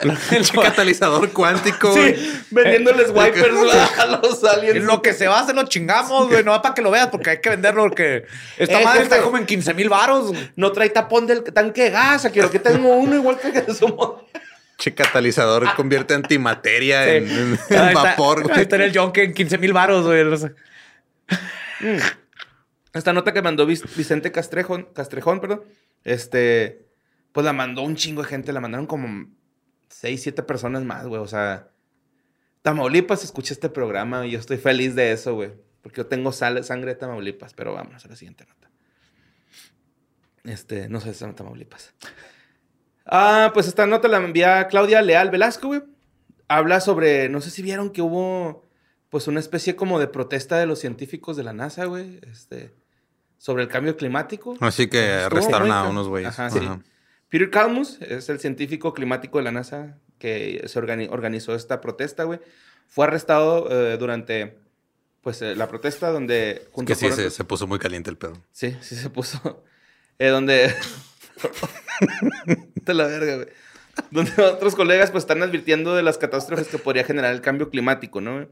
Speaker 4: El catalizador cuántico.
Speaker 3: Sí, vendiéndoles wipers güey, a los aliens.
Speaker 2: En lo que se va, se lo chingamos, güey. No para que lo veas, porque hay que venderlo, porque esta
Speaker 3: Eh,
Speaker 2: madre
Speaker 3: jefe.
Speaker 2: está como en 15 mil varos. güey.
Speaker 3: No trae tapón del tanque de gas. Quiero que tengo uno igual que el de su modelo.
Speaker 4: Che catalizador convierte antimateria en, en- en
Speaker 2: Ahí está-
Speaker 4: vapor, güey.
Speaker 2: Ahí está en el Yonke en 15 mil baros, güey. no sé.
Speaker 3: Esta nota que mandó Vic- Vicente Castrejón, Castrejón, perdón, este, pues la mandó un chingo de gente, la mandaron como seis, siete personas más, güey. O sea, Tamaulipas escucha este programa y yo estoy feliz de eso, güey. Porque yo tengo sal- sangre de Tamaulipas, pero vamos a la siguiente nota. Este, no sé si es Tamaulipas. Ah, pues esta nota la envía Claudia Leal Velasco, güey. Habla sobre, no sé si vieron que hubo, pues, una especie como de protesta de los científicos de la NASA, güey. Este, sobre el cambio climático.
Speaker 4: Así que
Speaker 3: Estuvo
Speaker 4: arrestaron
Speaker 3: muy
Speaker 4: a unos güeyes.
Speaker 3: Ajá, sí.
Speaker 4: Ajá.
Speaker 3: Peter Kalmus es el científico climático de la NASA que se organi- organizó esta protesta, güey. Fue arrestado eh, durante, pues, eh, la protesta donde...
Speaker 4: Es que sí, se, se puso muy caliente el pedo.
Speaker 3: Sí, sí se puso. Eh, donde. Te la verga, güey. Donde otros colegas pues están advirtiendo de las catástrofes que podría generar el cambio climático, ¿no?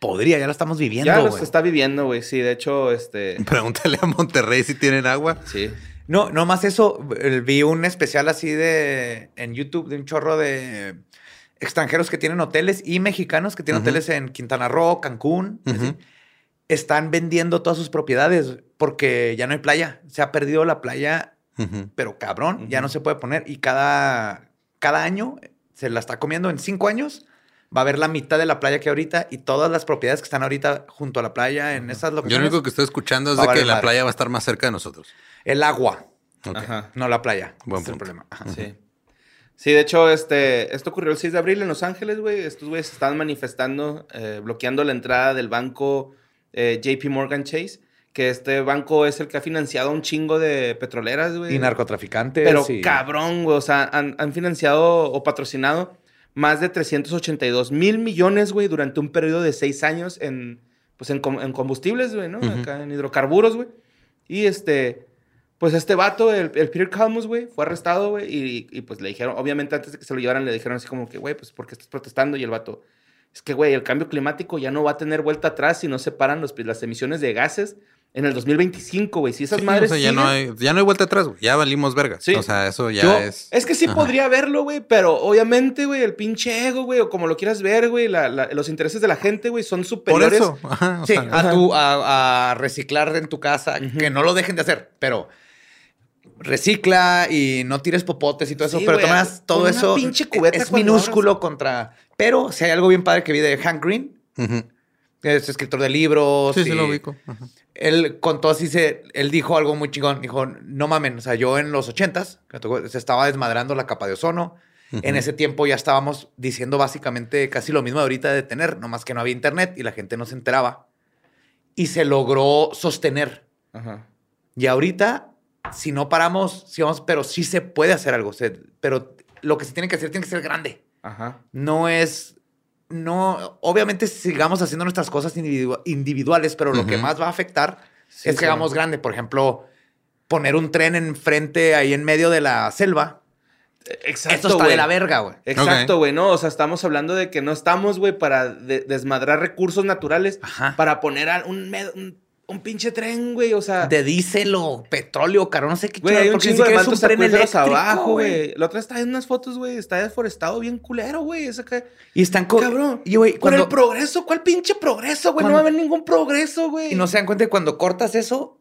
Speaker 2: Podría, ya lo estamos viviendo,
Speaker 3: Ya los
Speaker 2: güey.
Speaker 3: está viviendo, güey. Sí, de hecho, este.
Speaker 4: Pregúntale a Monterrey si tienen agua.
Speaker 3: Sí.
Speaker 2: No, no más eso. Vi un especial así de en YouTube de un chorro de extranjeros que tienen hoteles y mexicanos que tienen hoteles en Quintana Roo, Cancún. Así. Están vendiendo todas sus propiedades porque ya no hay playa. Se ha perdido la playa, Pero cabrón, ya no se puede poner. Y cada, cada año se la está comiendo. En cinco años va a haber la mitad de la playa que ahorita y todas las propiedades que están ahorita junto a la playa en esas
Speaker 4: Yo lo
Speaker 2: locaciones.
Speaker 4: único que estoy escuchando es de que la
Speaker 2: madre.
Speaker 4: playa va a estar más cerca de nosotros.
Speaker 2: El agua,
Speaker 4: Ok.
Speaker 3: Ajá.
Speaker 2: no la playa.
Speaker 4: Buen
Speaker 2: es el problema. Ajá.
Speaker 3: Sí. Sí, de hecho, este, esto ocurrió el 6 de abril en Los Ángeles, güey. Estos güeyes estaban manifestando, eh, bloqueando la entrada del banco eh, JP Morgan Chase, que este banco es el que ha financiado un chingo de petroleras, güey.
Speaker 2: Y narcotraficantes.
Speaker 3: Pero
Speaker 2: y-
Speaker 3: cabrón, güey. O sea, han, han financiado o patrocinado más de 382 mil millones, güey, durante un periodo de seis años en, pues, en, com- en combustibles, güey, ¿no? Acá en hidrocarburos, güey. Y este, pues este vato, el, el Peter Kalmus, güey, fue arrestado, güey, y, y, pues le dijeron, obviamente antes de que se lo llevaran, le dijeron así como que, güey, pues ¿por qué estás protestando? Y el vato, es que, güey, el cambio climático ya no va a tener vuelta atrás si no se paran los, las emisiones de gases en el 2025, güey. Si esas
Speaker 4: Sí,
Speaker 3: madres
Speaker 4: o sea, ya, no hay, ya no hay vuelta atrás, güey. Ya valimos verga.
Speaker 3: Sí.
Speaker 4: O sea, eso ya
Speaker 3: Yo-
Speaker 4: es.
Speaker 3: Es que sí
Speaker 4: Ajá.
Speaker 3: podría verlo, güey, pero obviamente, güey, el pinche ego, güey, o como lo quieras ver, güey, la- la- los intereses de la gente, güey, son
Speaker 4: Por
Speaker 3: superiores.
Speaker 4: eso. Ajá, o
Speaker 2: Sí,
Speaker 4: sea,
Speaker 2: a, tu, a, a reciclar en tu casa, que no lo dejen de hacer, pero recicla y no tires popotes y todo eso,
Speaker 3: Sí,
Speaker 2: pero todas maneras, todo
Speaker 3: una
Speaker 2: eso
Speaker 3: pinche cubeta
Speaker 2: es minúsculo contra... Pero si hay algo bien padre que vi de Hank Green, que es escritor de libros.
Speaker 4: Sí, sí
Speaker 2: y
Speaker 4: lo ubico. Ajá.
Speaker 2: Él contó así, se, él dijo algo muy chingón. Dijo, no mamen, o sea, yo en los ochentas, se estaba desmadrando la capa de ozono. En ese tiempo ya estábamos diciendo básicamente casi lo mismo de ahorita de tener, nomás que no había internet y la gente no se enteraba. Y se logró sostener.
Speaker 3: Ajá.
Speaker 2: Y ahorita, si no paramos, sí vamos, pero sí se puede hacer algo. se- pero lo que se tiene que hacer tiene que ser grande.
Speaker 3: Ajá.
Speaker 2: No es. No, obviamente sigamos haciendo nuestras cosas individua- individuales, pero lo que más va a afectar
Speaker 3: Sí,
Speaker 2: es que
Speaker 3: sí.
Speaker 2: hagamos grande. Por ejemplo, poner un tren enfrente ahí en medio de la selva.
Speaker 3: Exacto,
Speaker 2: Esto está de la verga, güey.
Speaker 3: Exacto, güey, no, o sea, estamos hablando de que no estamos, güey, para de- desmadrar recursos naturales,
Speaker 2: Ajá.
Speaker 3: para poner a un, un, un pinche tren, güey, o sea...
Speaker 2: De diésel o petróleo, caro, no sé qué
Speaker 3: Güey, hay un chingo de mantos
Speaker 2: un tren
Speaker 3: acuíferos abajo, güey. La otra estaba en unas fotos, güey, está deforestado bien culero, güey. Esa que...
Speaker 2: Y están co-
Speaker 3: Cabrón.
Speaker 2: Y, güey,
Speaker 3: Con
Speaker 2: cuando...
Speaker 3: el progreso, ¿cuál pinche progreso, güey? No va a haber ningún progreso, güey.
Speaker 2: Y no se dan cuenta que cuando cortas eso,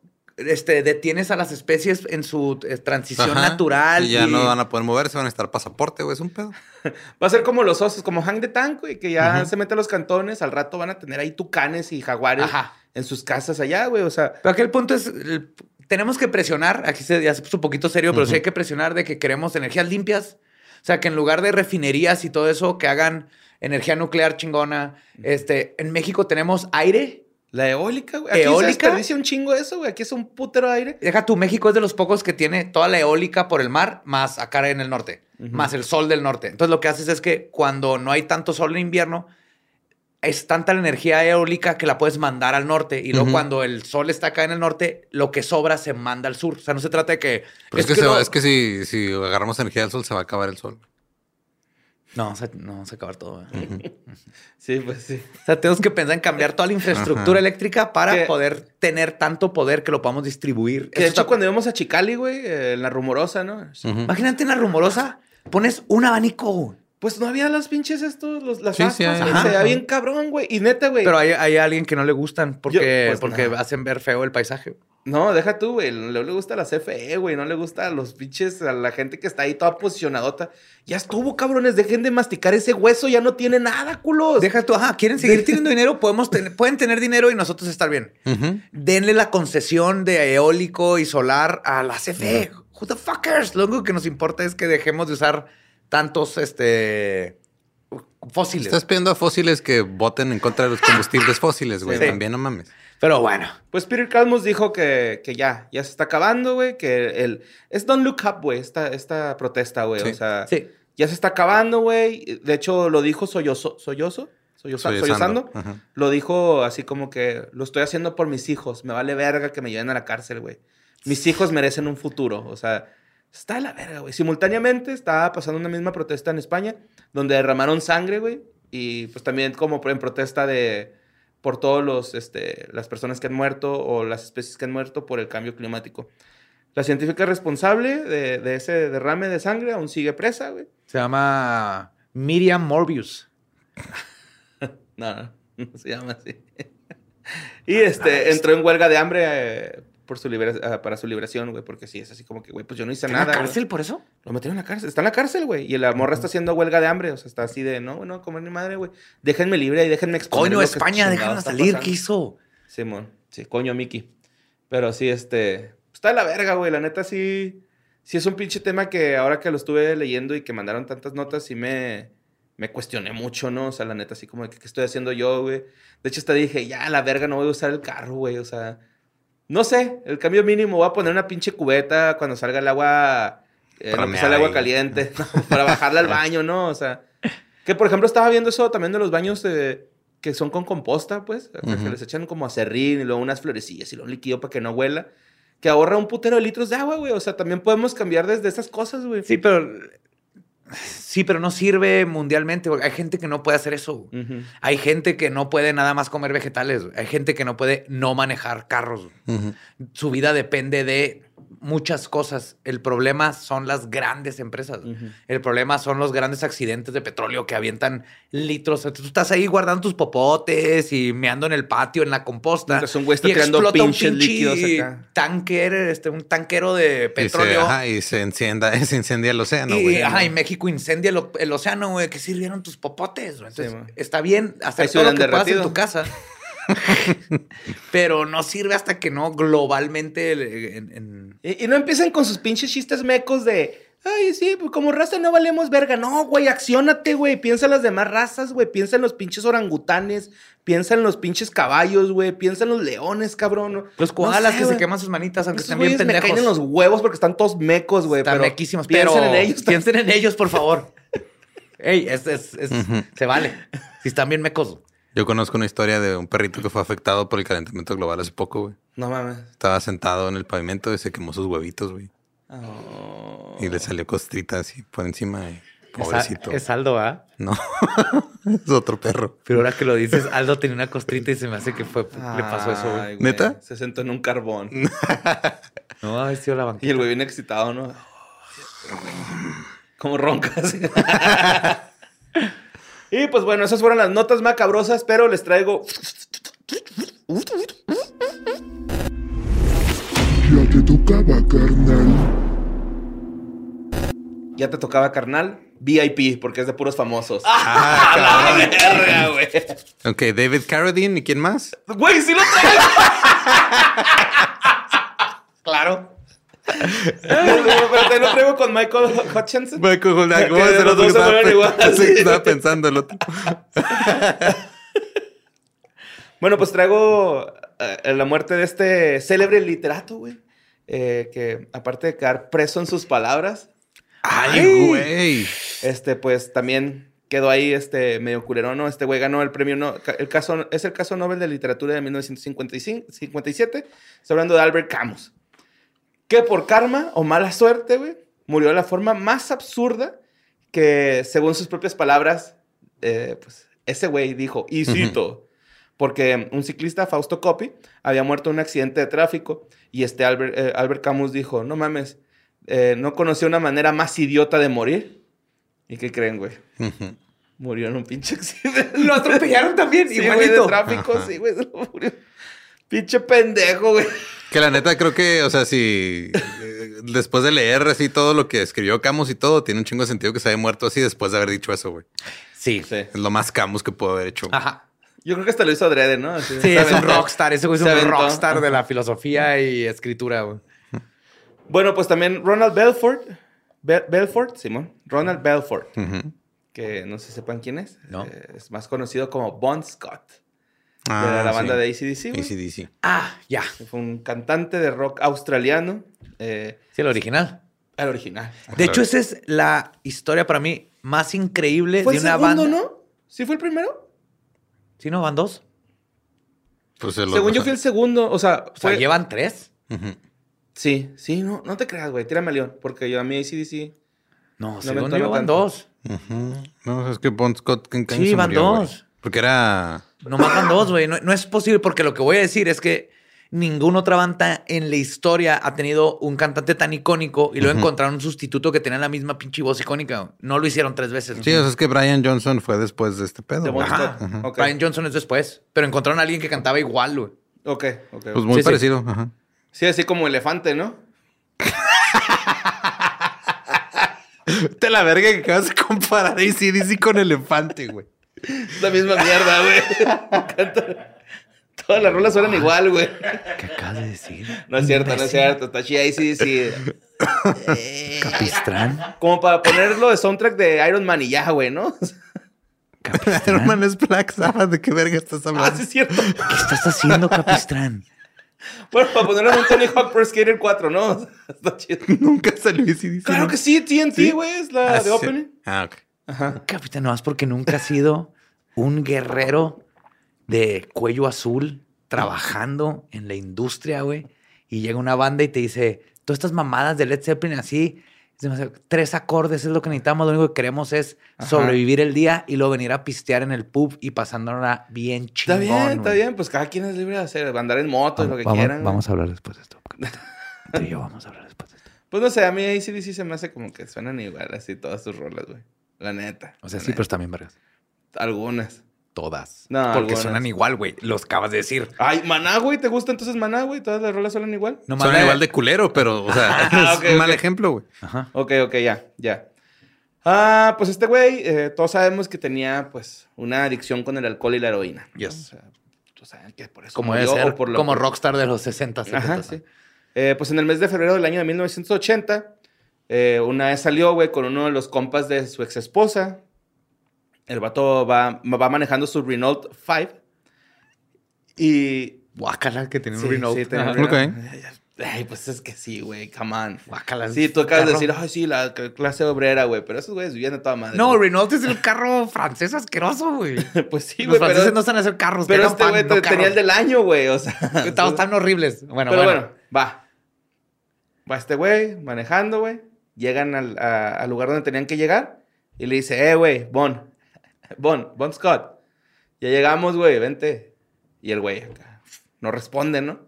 Speaker 2: este, detienes a las especies en su eh, transición
Speaker 4: Ajá.
Speaker 2: natural.
Speaker 4: Y ya
Speaker 2: y-
Speaker 4: no van a poder moverse, van a estar pasaporte, güey. Es un pedo.
Speaker 3: Va a ser como los osos, como Hang de Tank, güey, que ya se meten a los cantones, al rato van a tener ahí tucanes y jaguares
Speaker 2: Ajá.
Speaker 3: en sus casas allá, güey. O sea,
Speaker 2: Pero aquí el punto es, el- tenemos que presionar, aquí se, ya se puso un poquito serio, pero sí hay que presionar de que queremos energías limpias. O sea, que en lugar de refinerías y todo eso, que hagan energía nuclear chingona. Este, en México tenemos aire.
Speaker 3: La eólica, güey. Aquí
Speaker 2: ¿Eólica?
Speaker 3: se desperdicia un chingo eso, güey. Aquí es un putero de aire.
Speaker 2: Deja tú, México es de los pocos que tiene toda la eólica por el mar, más acá en el norte, más el sol del norte. Entonces lo que haces es que cuando no hay tanto sol en invierno, es tanta la energía eólica que la puedes mandar al norte. Y luego cuando el sol está acá en el norte, lo que sobra se manda al sur. O sea, no se trata de que...
Speaker 4: Pero es, que, se
Speaker 2: no-
Speaker 4: va- es que si, si agarramos energía del sol, se va a acabar el sol.
Speaker 2: No, se, no, se acabar todo. ¿eh?
Speaker 3: Sí, pues sí.
Speaker 2: O sea, tenemos que pensar en cambiar toda la infraestructura
Speaker 4: Ajá.
Speaker 2: eléctrica para
Speaker 3: Que-
Speaker 2: poder tener tanto poder que lo podamos distribuir.
Speaker 3: Que de hecho,
Speaker 2: está-
Speaker 3: cuando íbamos a Chicali, güey, eh, en la rumorosa, ¿no?
Speaker 2: Imagínate en la rumorosa, pones un abanico.
Speaker 3: Pues no había las pinches estos, los, las
Speaker 4: Sí,
Speaker 3: ascuas,
Speaker 4: sí, hay.
Speaker 2: Ajá.
Speaker 3: Se veía bien cabrón, güey. Y neta, güey.
Speaker 2: Pero hay, hay alguien que no le gustan porque,
Speaker 3: Yo, pues,
Speaker 2: porque hacen ver feo el paisaje.
Speaker 3: No, deja tú, güey. No le gusta la CFE, güey. No le gusta a los pinches, a la gente que está ahí toda posicionadota. Ya estuvo, cabrones. Dejen de masticar ese hueso. Ya no tiene nada, culos.
Speaker 2: Deja tú, ajá, quieren seguir teniendo dinero, podemos ten- pueden tener dinero y nosotros estar bien. Denle la concesión de eólico y solar a la CFE. Who the fuckers? Lo único que nos importa es que dejemos de usar tantos este fósiles.
Speaker 4: Estás pidiendo a fósiles que voten en contra de los combustibles fósiles, güey.
Speaker 2: Sí.
Speaker 4: También no mames.
Speaker 2: Pero bueno,
Speaker 3: Pues Peter Calmus dijo que, que ya, ya se está acabando, güey. Que el... Es Don't Look Up, güey, esta, esta protesta, güey.
Speaker 4: Sí.
Speaker 3: O sea,
Speaker 2: sí.
Speaker 3: ya se está acabando, güey. De hecho, lo dijo Sollozo. ¿Sollozo? Solloza-
Speaker 4: Sollozando.
Speaker 3: Lo dijo así como que lo estoy haciendo por mis hijos. Me vale verga que me lleven a la cárcel, güey. Mis hijos merecen un futuro. O sea, está de la verga, güey. Simultáneamente estaba pasando una misma protesta en España, donde derramaron sangre, güey. Y pues también como en protesta de por todos los, este, las personas que han muerto o las especies que han muerto por el cambio climático. La científica responsable de, de ese derrame de sangre aún sigue presa, güey.
Speaker 2: Se llama Miriam Morbius.
Speaker 3: No, no, no se llama así. y este, entró en huelga de hambre eh, por su libera- ah, para su liberación, güey, porque sí, es así como que, güey, pues yo no hice
Speaker 2: ¿En la
Speaker 3: nada. güey.
Speaker 2: cárcel por eso?
Speaker 3: Lo metieron en la cárcel. Está en la cárcel, güey. Y la morra está haciendo huelga de hambre. O sea, está así de, no, no, comer ni madre, güey. Déjenme libre y déjenme exponer
Speaker 2: Coño, España,
Speaker 3: está
Speaker 2: salir.
Speaker 3: pasando".
Speaker 2: ¿Qué hizo?
Speaker 3: Simón. Sí, coño, Mickey. Pero sí, este. Está de la verga, güey. La neta, sí. Sí, es un pinche tema que ahora que lo estuve leyendo y que mandaron tantas notas, sí me. Me cuestioné mucho, ¿no? O sea, la neta, así como que, ¿qué estoy haciendo yo, güey? De hecho, hasta dije, ya, la verga, no voy a usar el carro, güey. O sea, no sé, el cambio mínimo, voy a poner una pinche cubeta cuando salga el agua, eh, no, sale agua caliente, ¿no? para bajarla al baño, ¿no? O sea, que por ejemplo estaba viendo eso también de los baños eh, que son con composta, pues, o sea, que les echan como acerrín y luego unas florecillas y luego un líquido para que no huela, que ahorra un putero de litros de agua, güey. O sea, también podemos cambiar desde esas cosas, güey.
Speaker 2: Sí, pero. Sí, pero no sirve mundialmente. Hay gente que no puede hacer eso. Hay gente que no puede nada más comer vegetales. Hay gente que no puede no manejar carros. Su vida depende de muchas cosas. El problema son las grandes empresas. El problema son los grandes accidentes de petróleo que avientan litros. Tú estás ahí guardando tus popotes y meando en el patio, en la composta.
Speaker 3: Un güey está
Speaker 2: y
Speaker 3: tirando
Speaker 2: explota un
Speaker 3: pinches
Speaker 2: pinche
Speaker 3: líquidos acá.
Speaker 2: Tanker, este, un tanquero de
Speaker 4: Y se,
Speaker 2: petróleo.
Speaker 4: ajá, y se encienda, se incendia el océano,
Speaker 2: y,
Speaker 4: güey.
Speaker 2: ajá, y México incendia el, océano, güey. ¿Qué sirvieron tus popotes? Entonces,
Speaker 3: Sí,
Speaker 2: está bien hacer todo lo que puedas en tu casa. pero no sirve hasta que no globalmente eh, en- en-
Speaker 3: Y, y no empiecen con sus pinches chistes mecos de. Ay, sí, pues como raza no valemos verga. No, güey, acciónate, güey. Piensa en las demás razas, güey. Piensa en los pinches orangutanes. Piensa en los pinches caballos, güey. Piensa en los leones, cabrón.
Speaker 2: Los
Speaker 3: no
Speaker 2: koalas
Speaker 3: sé,
Speaker 2: que se queman sus manitas, aunque
Speaker 3: Esos
Speaker 2: estén bien
Speaker 3: güeyes me
Speaker 2: pendejos.
Speaker 3: caen en los huevos porque están todos mecos, güey.
Speaker 2: Están
Speaker 3: pero
Speaker 2: mequísimos, pero
Speaker 3: piensen en ellos.
Speaker 2: piensen en ellos, por favor. Ey, es, es- se vale. Si están bien mecos.
Speaker 4: Yo conozco una historia de un perrito que fue afectado por el calentamiento global hace poco, güey.
Speaker 3: No mames.
Speaker 4: Estaba sentado en el pavimento y se quemó sus huevitos, güey.
Speaker 3: Oh.
Speaker 4: Y le salió costrita así por encima. Y pobrecito.
Speaker 2: Es, Aldo, ¿ah?
Speaker 4: No, es otro perro.
Speaker 2: Pero ahora que lo dices, Aldo tenía una costrita y se me hace que fue, le pasó eso, güey.
Speaker 3: Güey.
Speaker 4: ¿Neta?
Speaker 3: Se sentó en un carbón.
Speaker 2: No, ha sido la
Speaker 3: y
Speaker 2: banqueta.
Speaker 3: el güey bien excitado, ¿no? Como roncas. y pues bueno, esas fueron las notas macabrosas, pero les traigo.
Speaker 5: Ya te tocaba, carnal.
Speaker 3: Ya te tocaba carnal. VIP, porque es de puros famosos.
Speaker 4: Ah,
Speaker 3: ¡La verga, güey!
Speaker 4: Ok, David Carradine, ¿y quién más?
Speaker 3: ¡Güey, sí lo traigo!
Speaker 2: Claro.
Speaker 3: Pero te lo traigo con Michael Hutchinson.
Speaker 4: Michael
Speaker 3: Que los dos se mueven igual, sí.
Speaker 4: Estaba pensando el otro.
Speaker 3: Bueno, pues traigo eh, la muerte de este célebre literato, güey. Eh, que aparte de quedar preso en sus palabras,
Speaker 4: Ay, güey.
Speaker 3: este, pues también quedó ahí este medio culerón, ¿no? Este güey ganó el premio, no, el caso, es el caso Nobel de Literatura de 1955, 57. Estoy hablando de Albert Camus. Que por karma o mala suerte, güey, murió de la forma más absurda que, según sus propias palabras, eh, pues ese güey dijo, y cito, porque un ciclista, Fausto Coppi, había muerto en un accidente de tráfico y este Albert, eh, Albert Camus dijo, no mames, eh, no conocí una manera más idiota de morir ¿Y qué creen, güey?
Speaker 4: Ujú.
Speaker 3: Murió en un pinche accidente.
Speaker 2: Lo atropellaron también,
Speaker 3: Sí, güey, de
Speaker 2: igualito.
Speaker 3: tráfico, sí, güey. se lo murió. Pinche pendejo, güey.
Speaker 4: Que la neta creo que, o sea, si eh, después de leer así todo lo que escribió Camus y todo, tiene un chingo de sentido que se haya muerto así después de haber dicho eso, güey.
Speaker 2: Sí.
Speaker 3: Sí.
Speaker 4: Es lo más Camus que pudo haber hecho.
Speaker 2: Ajá.
Speaker 3: Yo creo que hasta lo hizo adrede, ¿no? Así,
Speaker 2: Sí,
Speaker 3: se
Speaker 2: es un rockstar. Ese güey es
Speaker 3: Se
Speaker 2: un
Speaker 3: aventó.
Speaker 2: rockstar de la filosofía y escritura, güey.
Speaker 3: Bueno, pues también Ronald Belfort. Be- Belfort, Simón. Ronald Belfort. Que no sé si sepan quién es.
Speaker 2: No.
Speaker 3: Eh, es más conocido como Bon Scott. De
Speaker 4: Ah,
Speaker 3: la banda
Speaker 4: sí.
Speaker 3: de ACDC.
Speaker 4: AC/DC.
Speaker 2: Ah, ya.
Speaker 3: Fue un cantante de rock australiano. eh,
Speaker 2: Sí, el original.
Speaker 3: el original.
Speaker 2: De hecho, esa es la historia para mí más increíble
Speaker 3: Fue
Speaker 2: de
Speaker 3: el
Speaker 2: una
Speaker 3: segundo,
Speaker 2: banda.
Speaker 3: ¿no? ¿Sí fue el primero?
Speaker 2: ¿Sí no van dos?
Speaker 4: Pues el
Speaker 3: Según
Speaker 4: otro-
Speaker 3: yo fui el segundo. O sea,
Speaker 2: O sea,
Speaker 3: fue...
Speaker 2: llevan tres.
Speaker 3: Sí, sí, no, no te creas, güey. Tírame a León. Porque yo a mí ACDC...
Speaker 2: No,
Speaker 3: me
Speaker 2: según yo van
Speaker 3: tanto.
Speaker 2: dos.
Speaker 4: Ujú. No, es que Bon Scott ¿en qué año
Speaker 2: Sí,
Speaker 4: se
Speaker 2: van
Speaker 4: murió, güey? Porque era.
Speaker 2: Nomás van dos, güey. No, no es posible porque lo que voy a decir es que ninguna otra banda en la historia ha tenido un cantante tan icónico y luego encontraron un sustituto que tenía la misma pinche voz icónica. No lo hicieron tres veces.
Speaker 4: Sí, o sea, es que Brian Johnson fue después de este pedo.
Speaker 3: De.
Speaker 2: Ajá. Brian Johnson es después, pero encontraron a alguien que cantaba igual, güey.
Speaker 3: Ok, ok.
Speaker 4: Pues muy
Speaker 2: Sí, sí.
Speaker 4: parecido. Ajá.
Speaker 3: Sí, así como elefante, ¿no?
Speaker 4: Te la verga que acabas de comparar ACDC con elefante, güey.
Speaker 3: Es la misma mierda, güey. Me encanta. Todas las rolas suenan igual, güey.
Speaker 2: ¿Qué acabas de decir?
Speaker 3: No es cierto, no es cierto. Está chida ahí sí, sí.
Speaker 2: Capistrán.
Speaker 3: Como para ponerlo de soundtrack de Iron Man y ya, güey, ¿no?
Speaker 4: Iron Man es Black Sabbath. ¿De qué verga estás
Speaker 3: Ah,
Speaker 4: hablando?
Speaker 3: sí es cierto.
Speaker 2: ¿Qué estás haciendo, Capistrán?
Speaker 3: Bueno, para ponerlo en un Tony Hawk Pro Skater 4, ¿no? Está chido.
Speaker 4: Nunca salió ACDC.
Speaker 3: Claro que sí, TNT, güey, es la
Speaker 4: Ah,
Speaker 3: de
Speaker 4: sí.
Speaker 3: opening.
Speaker 4: Ah, ok.
Speaker 3: Ajá.
Speaker 2: Capitán, nomás porque nunca has sido un guerrero de cuello azul trabajando en la industria, güey. Y llega una banda y te dice, todas estas mamadas de Led Zeppelin así, tres acordes es lo que necesitamos, lo único que queremos es
Speaker 3: Ajá.
Speaker 2: sobrevivir el día y luego venir a pistear en el pub y pasándola bien
Speaker 3: Está
Speaker 2: chingón.
Speaker 3: bien, está bien. Pues cada quien es libre de hacer, andar en moto, lo que
Speaker 2: vamos,
Speaker 3: quieran.
Speaker 2: vamos a hablar después de esto. Tú y yo vamos a hablar después de esto.
Speaker 3: Pues no sé, a mí ACDC se me hace como que suenan igual así todas sus rolas, güey. La neta.
Speaker 2: O sea, sí, pero
Speaker 3: neta.
Speaker 2: están bien vergas.
Speaker 3: Algunas.
Speaker 2: Todas.
Speaker 3: No,
Speaker 2: porque
Speaker 3: algunas.
Speaker 2: suenan igual, güey. Los acabas de decir.
Speaker 3: Ay, Maná, güey. ¿Te gusta entonces Maná, güey? ¿Todas las rolas suenan igual?
Speaker 2: Nomás
Speaker 4: Suena igual de culero, pero, o sea,
Speaker 3: Ah,
Speaker 4: es
Speaker 3: ok,
Speaker 4: un mal ejemplo, güey.
Speaker 2: Ajá.
Speaker 3: Ok, ok, ya, ya. Ah, pues este güey, eh, todos sabemos que tenía, pues, una adicción con el alcohol y la heroína. ¿no?
Speaker 2: Yes.
Speaker 3: O sea, tú sabes que por eso
Speaker 2: Como
Speaker 3: murió
Speaker 2: ser,
Speaker 3: o por lo
Speaker 2: como
Speaker 3: que-
Speaker 2: rockstar de los 60, 70.
Speaker 3: Ajá, sí. Eh, pues en el mes de febrero del año de 1980, eh, una vez salió, güey, con uno de los compas de su ex esposa. El vato va, va manejando su Renault 5. Y.
Speaker 2: Guácala que tenía un
Speaker 3: Sí,
Speaker 2: Renault.
Speaker 3: sí, tenía un
Speaker 4: Ok.
Speaker 3: Renault. Ay, pues es que sí, güey, come on.
Speaker 2: Guácala.
Speaker 3: Sí, tú acabas de decir, ay, sí, la clase obrera, güey, pero esos güeyes vivían de toda madre.
Speaker 2: No,
Speaker 3: güey.
Speaker 2: Renault es el carro francés asqueroso, güey.
Speaker 3: pues sí,
Speaker 2: Los
Speaker 3: güey,
Speaker 2: franceses
Speaker 3: pero,
Speaker 2: no saben hacer carros.
Speaker 3: pero este güey
Speaker 2: no
Speaker 3: te- tenía el del año, güey, o sea.
Speaker 2: Estaban tan horribles. Bueno,
Speaker 3: pero
Speaker 2: bueno.
Speaker 3: bueno, va. Va este güey manejando, güey. Llegan al, a- al lugar donde tenían que llegar y le dice, eh, güey, Bon, Bon, Bon Scott. Ya llegamos, güey, vente. Y el güey no responde, ¿no?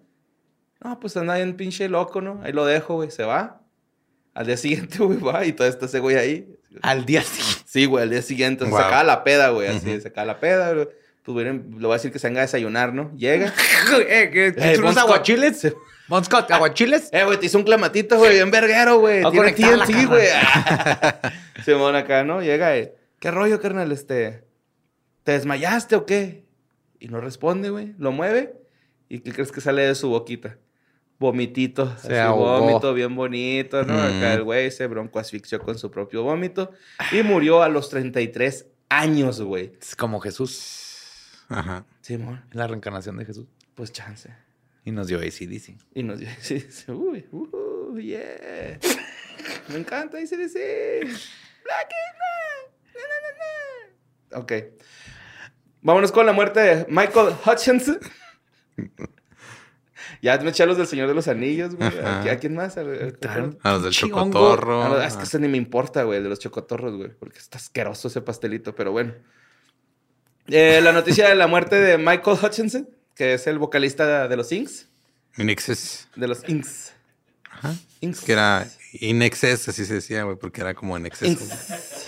Speaker 3: No, pues anda bien pinche loco, ¿no? Ahí lo dejo, güey, se va. Al día siguiente, güey, va y todo está ese güey ahí.
Speaker 2: Al día siguiente.
Speaker 3: Sí, güey, al día siguiente. Se
Speaker 4: Wow.
Speaker 3: sacaba la peda, güey, así,
Speaker 4: Ujú.
Speaker 3: sacaba la peda, güey. Pues, güey, le voy a decir que se venga a desayunar, ¿no? Llega.
Speaker 2: eh, ¿qué-
Speaker 3: Eh,
Speaker 2: ¿Quieres
Speaker 3: Bon
Speaker 2: unos
Speaker 3: Scott.
Speaker 2: aguachiles? Bon Scott, ¿aguachiles?
Speaker 3: Eh, güey, te hizo un clamatito, güey, bien verguero, güey. Tiene TNT, güey. Simón acá, ¿no? Llega y, ¿qué rollo, carnal? Este, ¿te desmayaste o qué? Y no responde, güey. Lo mueve. ¿Y qué crees que sale de su boquita? Vomitito.
Speaker 2: Se
Speaker 3: así,
Speaker 2: ahogó.
Speaker 3: vómito bien bonito, ¿no?
Speaker 4: Mm.
Speaker 3: Acá el güey se bronco asfixió con su propio vómito. Y murió a los 33 años, güey.
Speaker 2: Es como Jesús.
Speaker 4: Ajá.
Speaker 3: Simón,
Speaker 2: la reencarnación de Jesús.
Speaker 3: pues chance.
Speaker 2: Y nos dio ACDC.
Speaker 3: Y nos dio, sí, uy, uh, yeah. Me encanta ACDC. Black is black. Na, na, na, na. Ok. Vámonos con la muerte de Michael Hutchinson. ya me eché a los del Señor de los Anillos, güey. ¿A, quién más? ¿A- a-
Speaker 2: Tan-
Speaker 4: A los del
Speaker 2: Chiongo.
Speaker 4: chocotorro.
Speaker 3: Ah, no, es que eso ni me importa, güey, el de los chocotorros, güey, porque está asqueroso ese pastelito, pero bueno. Eh, la noticia de la muerte de Michael Hutchinson, que es el vocalista de los Inks.
Speaker 4: In excess.
Speaker 3: De los Inks.
Speaker 4: Ajá.
Speaker 3: Inks.
Speaker 4: Que era in excess, así se decía, güey, porque era como en exceso.
Speaker 3: Inks.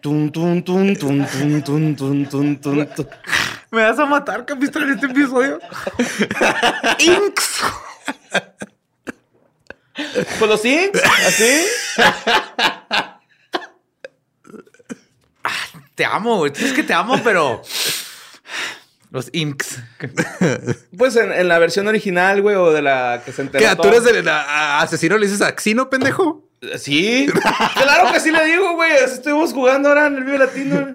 Speaker 3: Tun, tun, tun, tun, tun, tun, tun, tun, tun, tun.
Speaker 2: Me vas a matar, capista, en este episodio. Inks.
Speaker 3: Pues los Inks, así.
Speaker 2: Te amo, güey. Es que te amo, pero. Los Inks.
Speaker 3: Pues en, en la versión original, güey, o de la que se enteró.
Speaker 4: ¿Qué? ¿Tú eres el asesino? ¿Le dices Axino, pendejo?
Speaker 3: Sí, claro que sí le digo, güey. Estuvimos jugando ahora en el Vivo Latino.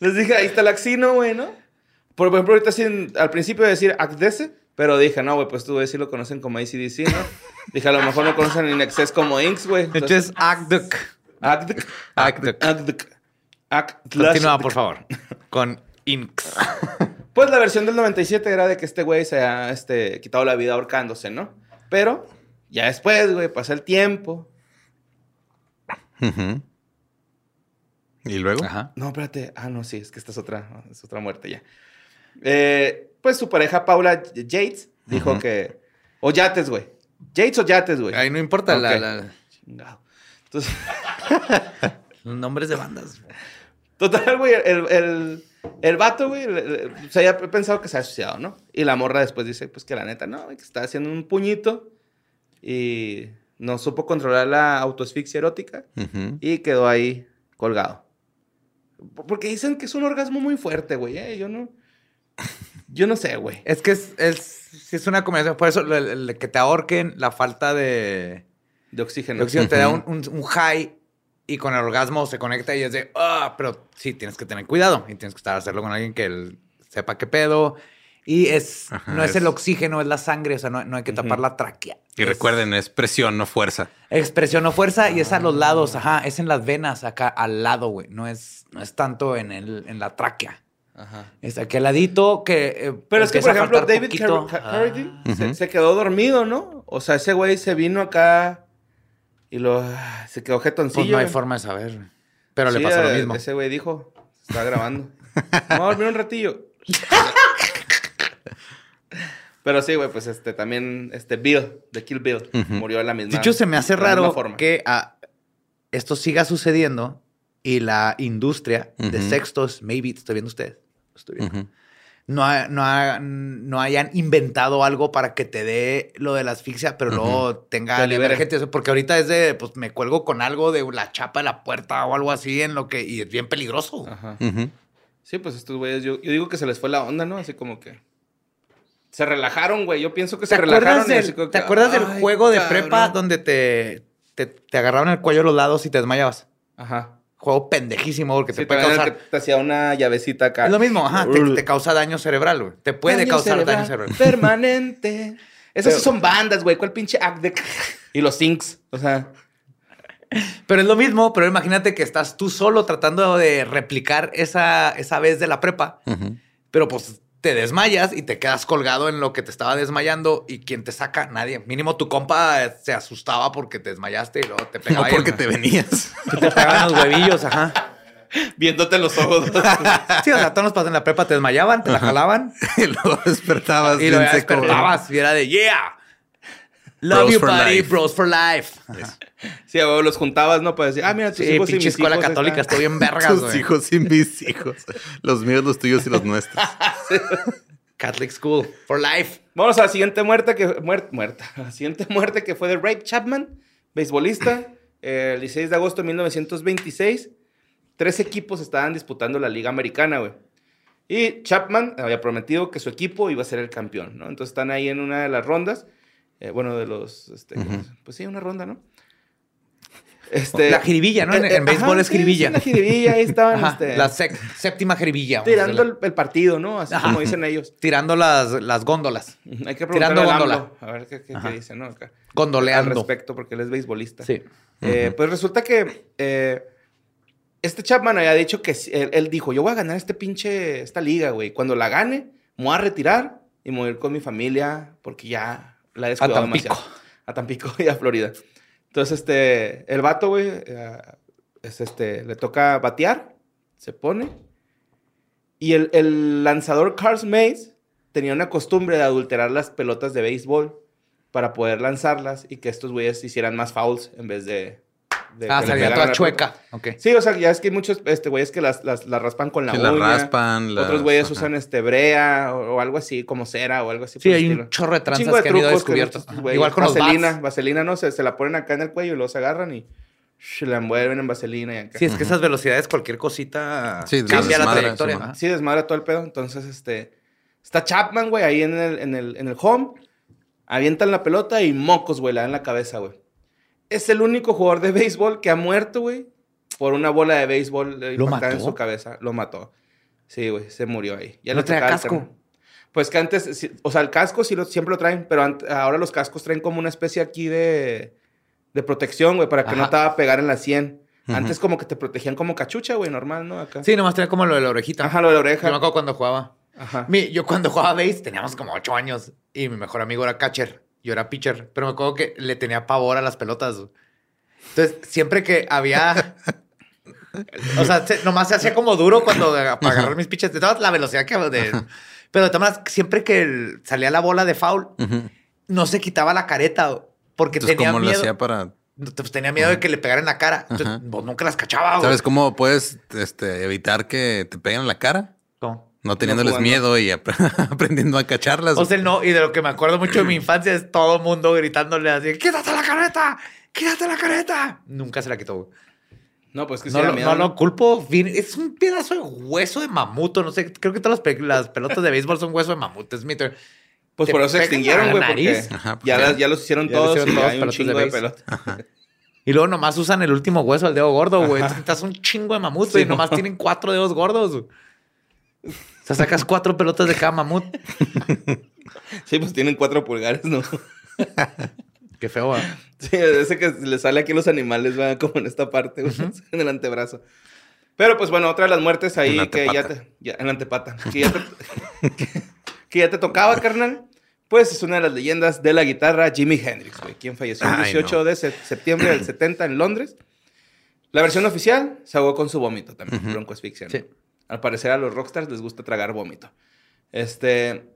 Speaker 3: Les dije, ahí está el Axino, güey, ¿no? Por ejemplo, ahorita sí, en- al principio de decir Acdese, pero dije, no, güey, pues tú, güey, sí lo conocen como ACDC, ¿no? Dije, a lo mejor no conocen In Excess como Inks, güey.
Speaker 2: De hecho, es.
Speaker 3: Acdc.
Speaker 4: Acdc.
Speaker 3: Acdc.
Speaker 2: Continúa, por favor. Con Inks.
Speaker 3: Pues la versión del 97 era de que este güey se ha este, quitado la vida ahorcándose, ¿no? Pero ya después, güey, pasa el tiempo.
Speaker 4: ¿Y luego?
Speaker 2: Ajá.
Speaker 3: No, espérate. Ah, no, sí, es que esta es otra, es otra muerte ya. Eh, pues su pareja Paula Yates dijo que. O Yates, güey. Yates o Yates, güey.
Speaker 2: Ahí no importa la-
Speaker 3: Chingado. Entonces,
Speaker 2: los nombres de bandas.
Speaker 3: total, güey, el, el, el vato, güey, le- le- se había pensado que se había suicidado, ¿no? Y la morra después dice, pues que la neta, no, güey, que está haciendo un puñito y no supo controlar la autoasfixia erótica y quedó ahí colgado. Porque dicen que es un orgasmo muy fuerte, güey. ¿eh? Yo no. Yo no sé, güey.
Speaker 2: Es que es, es, es una combinación. Por eso, el, el que te ahorquen, la falta de,
Speaker 3: De oxígeno.
Speaker 2: de oxígeno te da un,
Speaker 4: Ujú.
Speaker 2: un- un high y con el orgasmo se conecta y es de, ah, pero sí, tienes que tener cuidado y tienes que estar a hacerlo con alguien que él sepa qué pedo. Y es,
Speaker 4: Ajá,
Speaker 2: no es,
Speaker 4: es-
Speaker 2: el oxígeno, es la sangre, o sea, no, no hay que tapar la tráquea.
Speaker 4: Y
Speaker 2: Es
Speaker 4: recuerden, es presión, no fuerza.
Speaker 2: Expresión o fuerza y es a los lados, ajá, es en las venas acá al lado, güey. No es, no es tanto en, el, en la tráquea.
Speaker 3: Ajá.
Speaker 2: Es aquí al ladito que. eh,
Speaker 3: Pero es que, por ejemplo, David. Car- Car- Carradine se, se quedó dormido, ¿no? O sea, ese güey se vino acá y lo se quedó jetoncillo.
Speaker 2: Pues no hay forma de saber. Pero le
Speaker 3: Sí,
Speaker 2: pasó lo
Speaker 3: eh,
Speaker 2: mismo.
Speaker 3: Ese güey dijo, está grabando. Vamos a dormir un ratillo. Pero sí, güey, pues este también, este Bill, de Kill Bill,
Speaker 4: Ujú.
Speaker 3: murió de la misma
Speaker 2: De hecho, se me hace
Speaker 3: de
Speaker 2: raro que ah, esto siga sucediendo y la industria de
Speaker 4: Ujú.
Speaker 2: sextos, maybe, estoy viendo ustedes, estoy viendo,
Speaker 4: Ujú.
Speaker 2: No, ha- no, ha- no hayan inventado algo para que te dé lo de la asfixia, pero luego tenga
Speaker 3: Te
Speaker 2: emergente. Porque ahorita es de, pues me cuelgo con algo de la chapa de la puerta o algo así en lo que, y es bien peligroso.
Speaker 3: Ajá.
Speaker 4: Ujú.
Speaker 3: Sí, pues estos güeyes, yo, yo digo que se les fue la onda, ¿no? Así como que se relajaron, güey. Yo pienso que
Speaker 2: ¿Te
Speaker 3: se relajaron. y
Speaker 2: del,
Speaker 3: así como
Speaker 2: ¿te
Speaker 3: que,
Speaker 2: acuerdas del
Speaker 3: "Ay,
Speaker 2: juego de
Speaker 3: cabrón".
Speaker 2: prepa donde te, te, te agarraban el cuello a los lados y te desmayabas?
Speaker 3: Ajá.
Speaker 2: Juego pendejísimo porque
Speaker 3: Sí,
Speaker 2: te puede causar.
Speaker 3: te hacía una llavecita acá.
Speaker 2: Es lo mismo, ajá, te, te causa daño cerebral, güey. Te puede
Speaker 3: Daño
Speaker 2: causar
Speaker 3: cerebral
Speaker 2: daño cerebral.
Speaker 3: Permanente. Esas
Speaker 2: Pero-
Speaker 3: son bandas, güey. ¿Cuál pinche Acdec? Y los Sinks. O sea,
Speaker 2: Pero es lo mismo, pero imagínate que estás tú solo tratando de replicar esa, esa vez de la prepa, pero pues te desmayas y te quedas colgado en lo que te estaba desmayando y quien te saca, nadie. Mínimo tu compa se asustaba porque te desmayaste y luego te
Speaker 4: No
Speaker 2: pegaba.
Speaker 4: porque
Speaker 2: y-
Speaker 4: te venías.
Speaker 2: Sí te pegaban los huevillos, ajá.
Speaker 3: viéndote los ojos.
Speaker 2: Sí, o sea, todos nos pasan en la prepa, te desmayaban, te la jalaban
Speaker 4: y luego despertabas.
Speaker 2: y luego despertabas y era de yeah. Love
Speaker 4: Bros
Speaker 2: you,
Speaker 4: for
Speaker 2: buddy,
Speaker 4: life.
Speaker 2: bros for life.
Speaker 3: Sí, güey, los juntabas, ¿no? Para decir, ah, mira, tus
Speaker 2: Sí,
Speaker 3: hijos y mis
Speaker 2: escuela
Speaker 3: hijos
Speaker 2: católica,
Speaker 3: están-
Speaker 2: estoy bien vergas,
Speaker 4: Tus
Speaker 2: güey.
Speaker 4: hijos y mis hijos. Los míos, los tuyos y los nuestros.
Speaker 2: Catholic school for life.
Speaker 3: Vamos a la siguiente muerte que... muer- muerta. La siguiente muerte que fue de Ray Chapman, beisbolista. eh, el 16 de agosto de 1926. Tres equipos estaban disputando la Liga Americana, güey. Y Chapman había prometido que su equipo iba a ser el campeón, ¿no? Entonces están ahí en una de las rondas. Eh, bueno, de los... este, ¿cómo
Speaker 4: Ujú.
Speaker 3: se- Pues sí, una ronda, ¿no? Este,
Speaker 2: La jiribilla, ¿no? En, en béisbol
Speaker 3: ajá,
Speaker 2: es jiribilla.
Speaker 3: sí, la jiribilla, ahí estaban
Speaker 2: Ajá,
Speaker 3: este,
Speaker 2: La séptima jiribilla.
Speaker 3: tirando el, el partido, ¿no? Así
Speaker 2: Ajá.
Speaker 3: como dicen ellos.
Speaker 2: Tirando las, las góndolas.
Speaker 3: Hay que
Speaker 2: Tirando góndola.
Speaker 3: A ver qué, qué- qué
Speaker 2: Ajá.
Speaker 3: dice, ¿no? Acá. Al
Speaker 2: Gondoleando.
Speaker 3: respecto, porque él es beisbolista.
Speaker 2: Sí.
Speaker 3: Eh, Pues resulta que eh, este Chapman había dicho que él, él dijo, yo voy a ganar este pinche, esta liga, güey. Cuando la gane, me voy a retirar y me voy a ir con mi familia porque ya la he descuidado
Speaker 2: Tampico.
Speaker 3: demasiado. A Tampico y a Florida. Entonces, este, el vato, güey, eh, es este, le toca batear, se pone. Y el, el lanzador Carl Mays tenía una costumbre de adulterar las pelotas de béisbol para poder lanzarlas y que estos güeyes hicieran más fouls en vez de de
Speaker 2: Ah,
Speaker 3: que
Speaker 2: salía toda
Speaker 3: a la
Speaker 2: chueca.
Speaker 3: Sí, o sea, ya es que hay muchos este, güeyes que las, las, las raspan con la
Speaker 4: Sí,
Speaker 3: uña.
Speaker 4: la raspan. las-
Speaker 3: Otros güeyes
Speaker 4: ajá.
Speaker 3: usan este brea o, o algo así, como cera o algo así.
Speaker 2: Sí,
Speaker 3: por
Speaker 2: hay un
Speaker 3: estilo.
Speaker 2: chorro de
Speaker 3: Un
Speaker 2: tranzas
Speaker 3: de
Speaker 2: que han ido
Speaker 3: trucos que
Speaker 2: descubiertos. Igual con los
Speaker 3: vaselina,
Speaker 2: bats.
Speaker 3: vaselina, no, se, se la ponen acá en el cuello y luego se agarran y sh, la envuelven en vaselina y acá.
Speaker 2: Sí, es que esas velocidades, cualquier cosita
Speaker 4: Sí,
Speaker 2: cambia la trayectoria.
Speaker 4: sí,
Speaker 3: desmadra todo el pedo. Entonces, este. Está Chapman, güey, ahí en el, en el, en el home. Avientan la pelota y mocos, güey, le dan la cabeza, güey. Es el único jugador de béisbol que ha muerto, güey, por una bola de béisbol eh,
Speaker 2: ¿Lo
Speaker 3: impactada en
Speaker 2: mató?
Speaker 3: su cabeza. Lo mató. Sí, güey, se murió ahí. Ya
Speaker 2: ¿No
Speaker 3: le
Speaker 2: traía
Speaker 3: tocaba el
Speaker 2: casco?
Speaker 3: Pues que antes, o sea, el casco sí lo, siempre lo traen, pero ahora los cascos traen como una especie aquí de, de protección, güey, para que no te va a pegar en la 100.
Speaker 4: Ujú.
Speaker 3: Antes como que te protegían como cachucha, güey, normal, ¿no? Acá.
Speaker 2: Sí, nomás tenía como lo de la orejita.
Speaker 3: Ajá, lo de la
Speaker 2: Yo me
Speaker 3: oreja.
Speaker 2: acuerdo cuando jugaba.
Speaker 3: Ajá.
Speaker 2: Mi- yo cuando jugaba base teníamos como ocho años y mi mejor amigo era catcher. Yo era pitcher, pero me acuerdo que le tenía pavor a las pelotas. Entonces, siempre que había... o sea, se- nomás se hacía como duro cuando para agarrar mis pitches. De toda la velocidad que... De, pero de todas maneras, siempre que el- salía la bola de foul, no se quitaba la careta porque
Speaker 4: Entonces,
Speaker 2: tenía
Speaker 4: ¿cómo
Speaker 2: miedo.
Speaker 4: hacía para...?
Speaker 2: Pues tenía miedo de que le pegara en la cara. Entonces,
Speaker 4: Ajá.
Speaker 2: pues, nunca las cachaba. güey.
Speaker 4: ¿Sabes cómo puedes este, evitar que te peguen en la cara? No teniéndoles miedo y ap- aprendiendo a cacharlas.
Speaker 2: O sea, no, y de lo que me acuerdo mucho de mi infancia es todo mundo gritándole así, quítate la careta, quítate la careta. Nunca se la quitó. güey.
Speaker 3: No, pues que sí
Speaker 2: No,
Speaker 3: da
Speaker 2: lo,
Speaker 3: miedo,
Speaker 2: no culpo. Es un pedazo de hueso de mamuto. No sé, creo que todas las, pe- las pelotas de béisbol son hueso de mamuto. Es mi.
Speaker 3: Pues
Speaker 2: te
Speaker 3: por eso se extinguieron, güey, porque.
Speaker 4: Ajá, pues
Speaker 3: ya,
Speaker 4: ya.
Speaker 3: las- ya los hicieron
Speaker 2: Ya los
Speaker 3: todos
Speaker 2: hicieron
Speaker 3: y
Speaker 2: todos
Speaker 3: hay un
Speaker 2: pelotas de
Speaker 3: de.
Speaker 2: Y luego nomás usan el último hueso, el dedo gordo, güey. Entonces Estás un chingo de mamut, güey.
Speaker 3: Sí,
Speaker 2: nomás
Speaker 3: no.
Speaker 2: tienen cuatro dedos gordos. güey. O sea, sacas cuatro pelotas de cada mamut.
Speaker 3: Sí, pues tienen cuatro pulgares, ¿no?
Speaker 2: Qué feo.
Speaker 3: Sí, ese que le sale aquí a los animales, va como en esta parte, en el antebrazo. Pero pues bueno, otra de las muertes ahí
Speaker 4: En
Speaker 3: que ya te... ya- en la antepata. Que ya te, que, que ya te tocaba, carnal. Pues es una de las leyendas de la guitarra, Jimi Hendrix, güey, quien falleció el
Speaker 4: Ay,
Speaker 3: 18
Speaker 4: no.
Speaker 3: de se- septiembre del 70 en Londres. La versión oficial se ahogó con su vómito también,
Speaker 4: Ujú.
Speaker 3: broncoasfixia. ¿no?
Speaker 2: Sí.
Speaker 3: Al parecer a los rockstars les gusta tragar vómito. Este,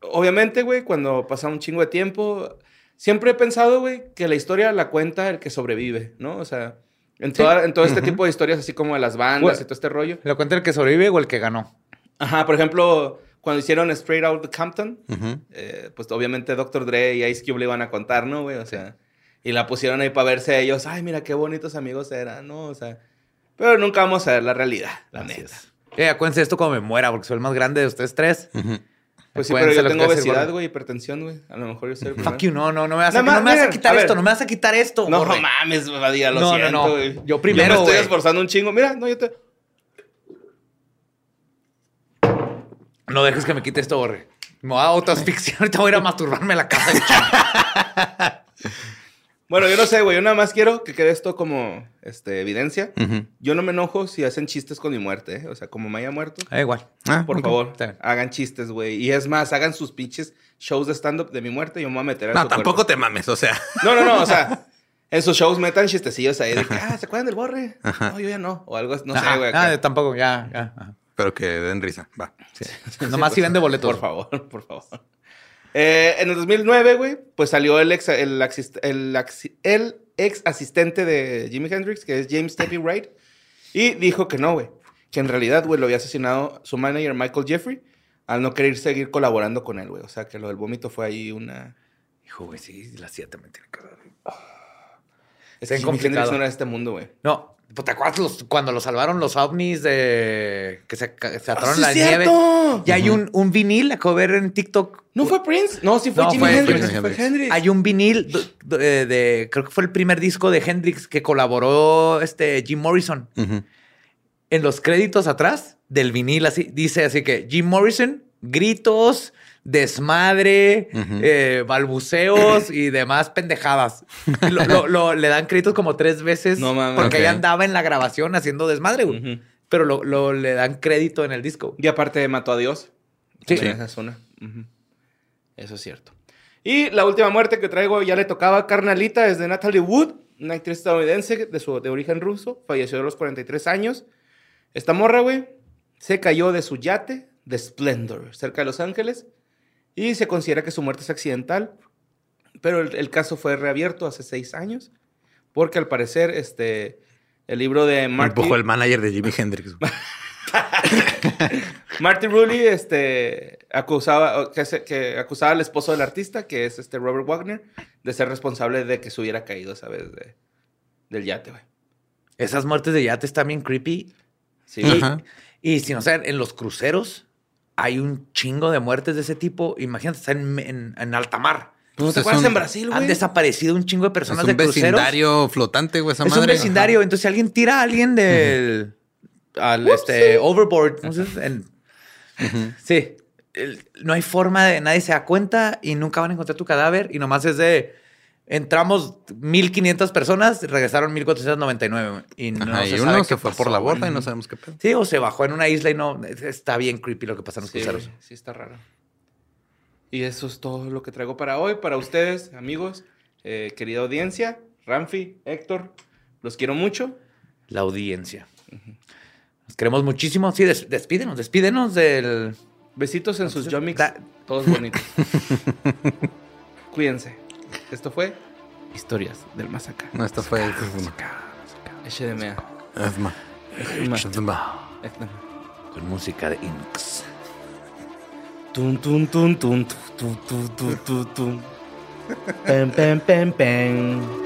Speaker 3: obviamente, güey, cuando pasa un chingo de tiempo, siempre he pensado, güey, que la historia la cuenta el que sobrevive, ¿no? O sea, en, toda- en todo este tipo de historias, así como de las bandas
Speaker 2: Güey.
Speaker 3: y todo este rollo.
Speaker 2: ¿Lo cuenta el que sobrevive o el que ganó?
Speaker 3: Ajá, por ejemplo, cuando hicieron Straight Out of Compton, eh, pues obviamente Dr. Dre y Ice Cube le iban a contar, ¿no, güey? O sea, y la pusieron ahí para verse ellos. Ay, mira qué bonitos amigos eran, ¿no? O sea, pero nunca vamos a ver la realidad, la
Speaker 2: Así
Speaker 3: neta.
Speaker 2: es. Eh, acuérdense de esto cuando me muera, porque soy el más grande de ustedes tres.
Speaker 4: Ujú.
Speaker 3: Pues sí, pero yo tengo obesidad, güey, hipertensión, güey. A lo mejor yo soy el
Speaker 2: Fuck you, no, no, no me vas a, no me vas a quitar
Speaker 3: a ver.
Speaker 2: esto, no me vas a quitar esto.
Speaker 3: No
Speaker 2: borre.
Speaker 3: mames, Badía, lo
Speaker 2: No, no,
Speaker 3: siento,
Speaker 2: no. Yo primero,
Speaker 3: me estoy esforzando un chingo. Mira, no, yo te...
Speaker 2: No dejes que me quite esto, borre. Me voy a autoasfixiar, ahorita voy a ir a masturbarme a la casa.
Speaker 3: Bueno, yo no sé, güey. Yo nada más quiero que quede esto como este, evidencia. Yo no me enojo si hacen chistes con mi muerte, ¿eh? O sea, como me haya muerto.
Speaker 2: Da igual.
Speaker 4: Ah,
Speaker 3: Por favor, hagan chistes, güey. Y es más, hagan sus pinches shows de stand-up de mi muerte. Yo me voy a meter a
Speaker 4: No,
Speaker 3: su
Speaker 4: tampoco
Speaker 3: cuerpo.
Speaker 4: te mames, o sea.
Speaker 3: No, no, no. O sea, en sus shows metan chistecillos ahí de que, ah, ¿se acuerdan del borre? No, yo ya no. O algo, no
Speaker 2: Ajá.
Speaker 3: sé, güey.
Speaker 2: Ah, tampoco, ya, ya. ajá.
Speaker 4: Pero que den risa. Va.
Speaker 2: Sí. Nomás si vende boletos.
Speaker 3: Por favor, por favor. Eh, en el 2009, güey, pues salió el ex, el, el, el ex asistente de Jimi Hendrix, que es James Tappy Wright, y dijo que no, güey. Que en realidad, güey, lo había asesinado su manager Michael Jeffrey al no querer seguir colaborando con él, güey. O sea, que lo del vómito fue ahí una...
Speaker 2: Hijo, güey, sí, la siete me tiene que.
Speaker 3: Es que Jimi Hendrix no era de este mundo, güey.
Speaker 2: No, ¿te acuerdas los- cuando lo salvaron los ovnis de que se, ca- se atoraron
Speaker 3: ¡Ah, sí
Speaker 2: en la
Speaker 3: es
Speaker 2: nieve?
Speaker 3: cierto!
Speaker 2: Y hay un, un vinil, acabo de ver en TikTok.
Speaker 3: ¿No fue Prince? No, sí fue
Speaker 2: No,
Speaker 3: Jimi
Speaker 2: fue
Speaker 3: Hendrix.
Speaker 4: Jimi
Speaker 3: sí
Speaker 4: Hendrix.
Speaker 3: Fue Hendrix.
Speaker 2: Hay un vinil de, de- de- creo que fue el primer disco de Hendrix que colaboró este Jim Morrison. En los créditos atrás del vinil así dice así que Jim Morrison gritos, desmadre, eh, balbuceos y demás pendejadas. Lo- lo- lo- le dan créditos como tres veces
Speaker 3: No
Speaker 2: porque ella andaba en la grabación haciendo desmadre, güey. Pero lo, le dan crédito en el disco.
Speaker 3: Y aparte mató a Dios.
Speaker 2: Sí.
Speaker 3: También Esa es una. Ujú. Eso es cierto. Y la última muerte que traigo ya le tocaba Carnalita, es de Natalie Wood, una actriz estadounidense de, su, de origen ruso. Falleció a los 43 años. Esta morra, güey, se cayó de su yate de Splendor, cerca de Los Ángeles. Y se considera que su muerte es accidental. Pero el, el caso fue reabierto hace seis años Porque al parecer, este, el libro de Marty,
Speaker 4: Empujó el manager de Jimi Hendrix.
Speaker 3: Marty Rulli, este, acusaba, o que, se- que acusaba al esposo del artista, que es este Robert Wagner, de ser responsable de que se hubiera caído esa vez de, del yate, güey.
Speaker 2: Esas muertes de yate están bien creepy.
Speaker 3: Sí,
Speaker 2: Y, y si no saben, en los cruceros hay un chingo de muertes de ese tipo. Imagínate, está en, en, en alta mar.
Speaker 3: ¿No
Speaker 4: Pues
Speaker 3: te
Speaker 4: es
Speaker 3: acuerdas
Speaker 4: un-
Speaker 3: en Brasil,
Speaker 2: Han desaparecido un chingo de
Speaker 4: Es
Speaker 2: personas
Speaker 4: un
Speaker 2: de cruceros.
Speaker 4: vecindario flotante, güey, esa
Speaker 2: Es un
Speaker 4: madre.
Speaker 2: vecindario. Entonces, si alguien tira a alguien del al este overboard, entonces, en- sí, el- no hay forma de nadie se da cuenta y nunca van a encontrar tu cadáver y nomás es de entramos 1500 personas, regresaron 1499 güey, y no
Speaker 4: Ajá,
Speaker 2: se
Speaker 4: y
Speaker 2: sabe
Speaker 4: uno
Speaker 2: qué
Speaker 4: se fue por la borda y no sabemos qué pedo.
Speaker 2: Sí, o se bajó en una isla y no está bien creepy lo que pasa en los
Speaker 3: Sí,
Speaker 2: cruceros.
Speaker 3: sí está raro. Y eso es todo lo que traigo para hoy, para ustedes, amigos, eh, querida audiencia, Ramfi, Héctor, los quiero mucho.
Speaker 2: La audiencia. Nos queremos muchísimo. Sí, des- despídenos, despídenos del
Speaker 3: Besitos en sus yomics, todos bonitos. Cuídense. Esto fue Historias del Más Acá.
Speaker 4: No, esto fue.
Speaker 3: HDMA.
Speaker 4: Asma. Asma.
Speaker 2: con música de Inks.
Speaker 3: Tun, tun, tun, tun, tun, tun, tun, tun, tun. Pem, pem, pem, pem.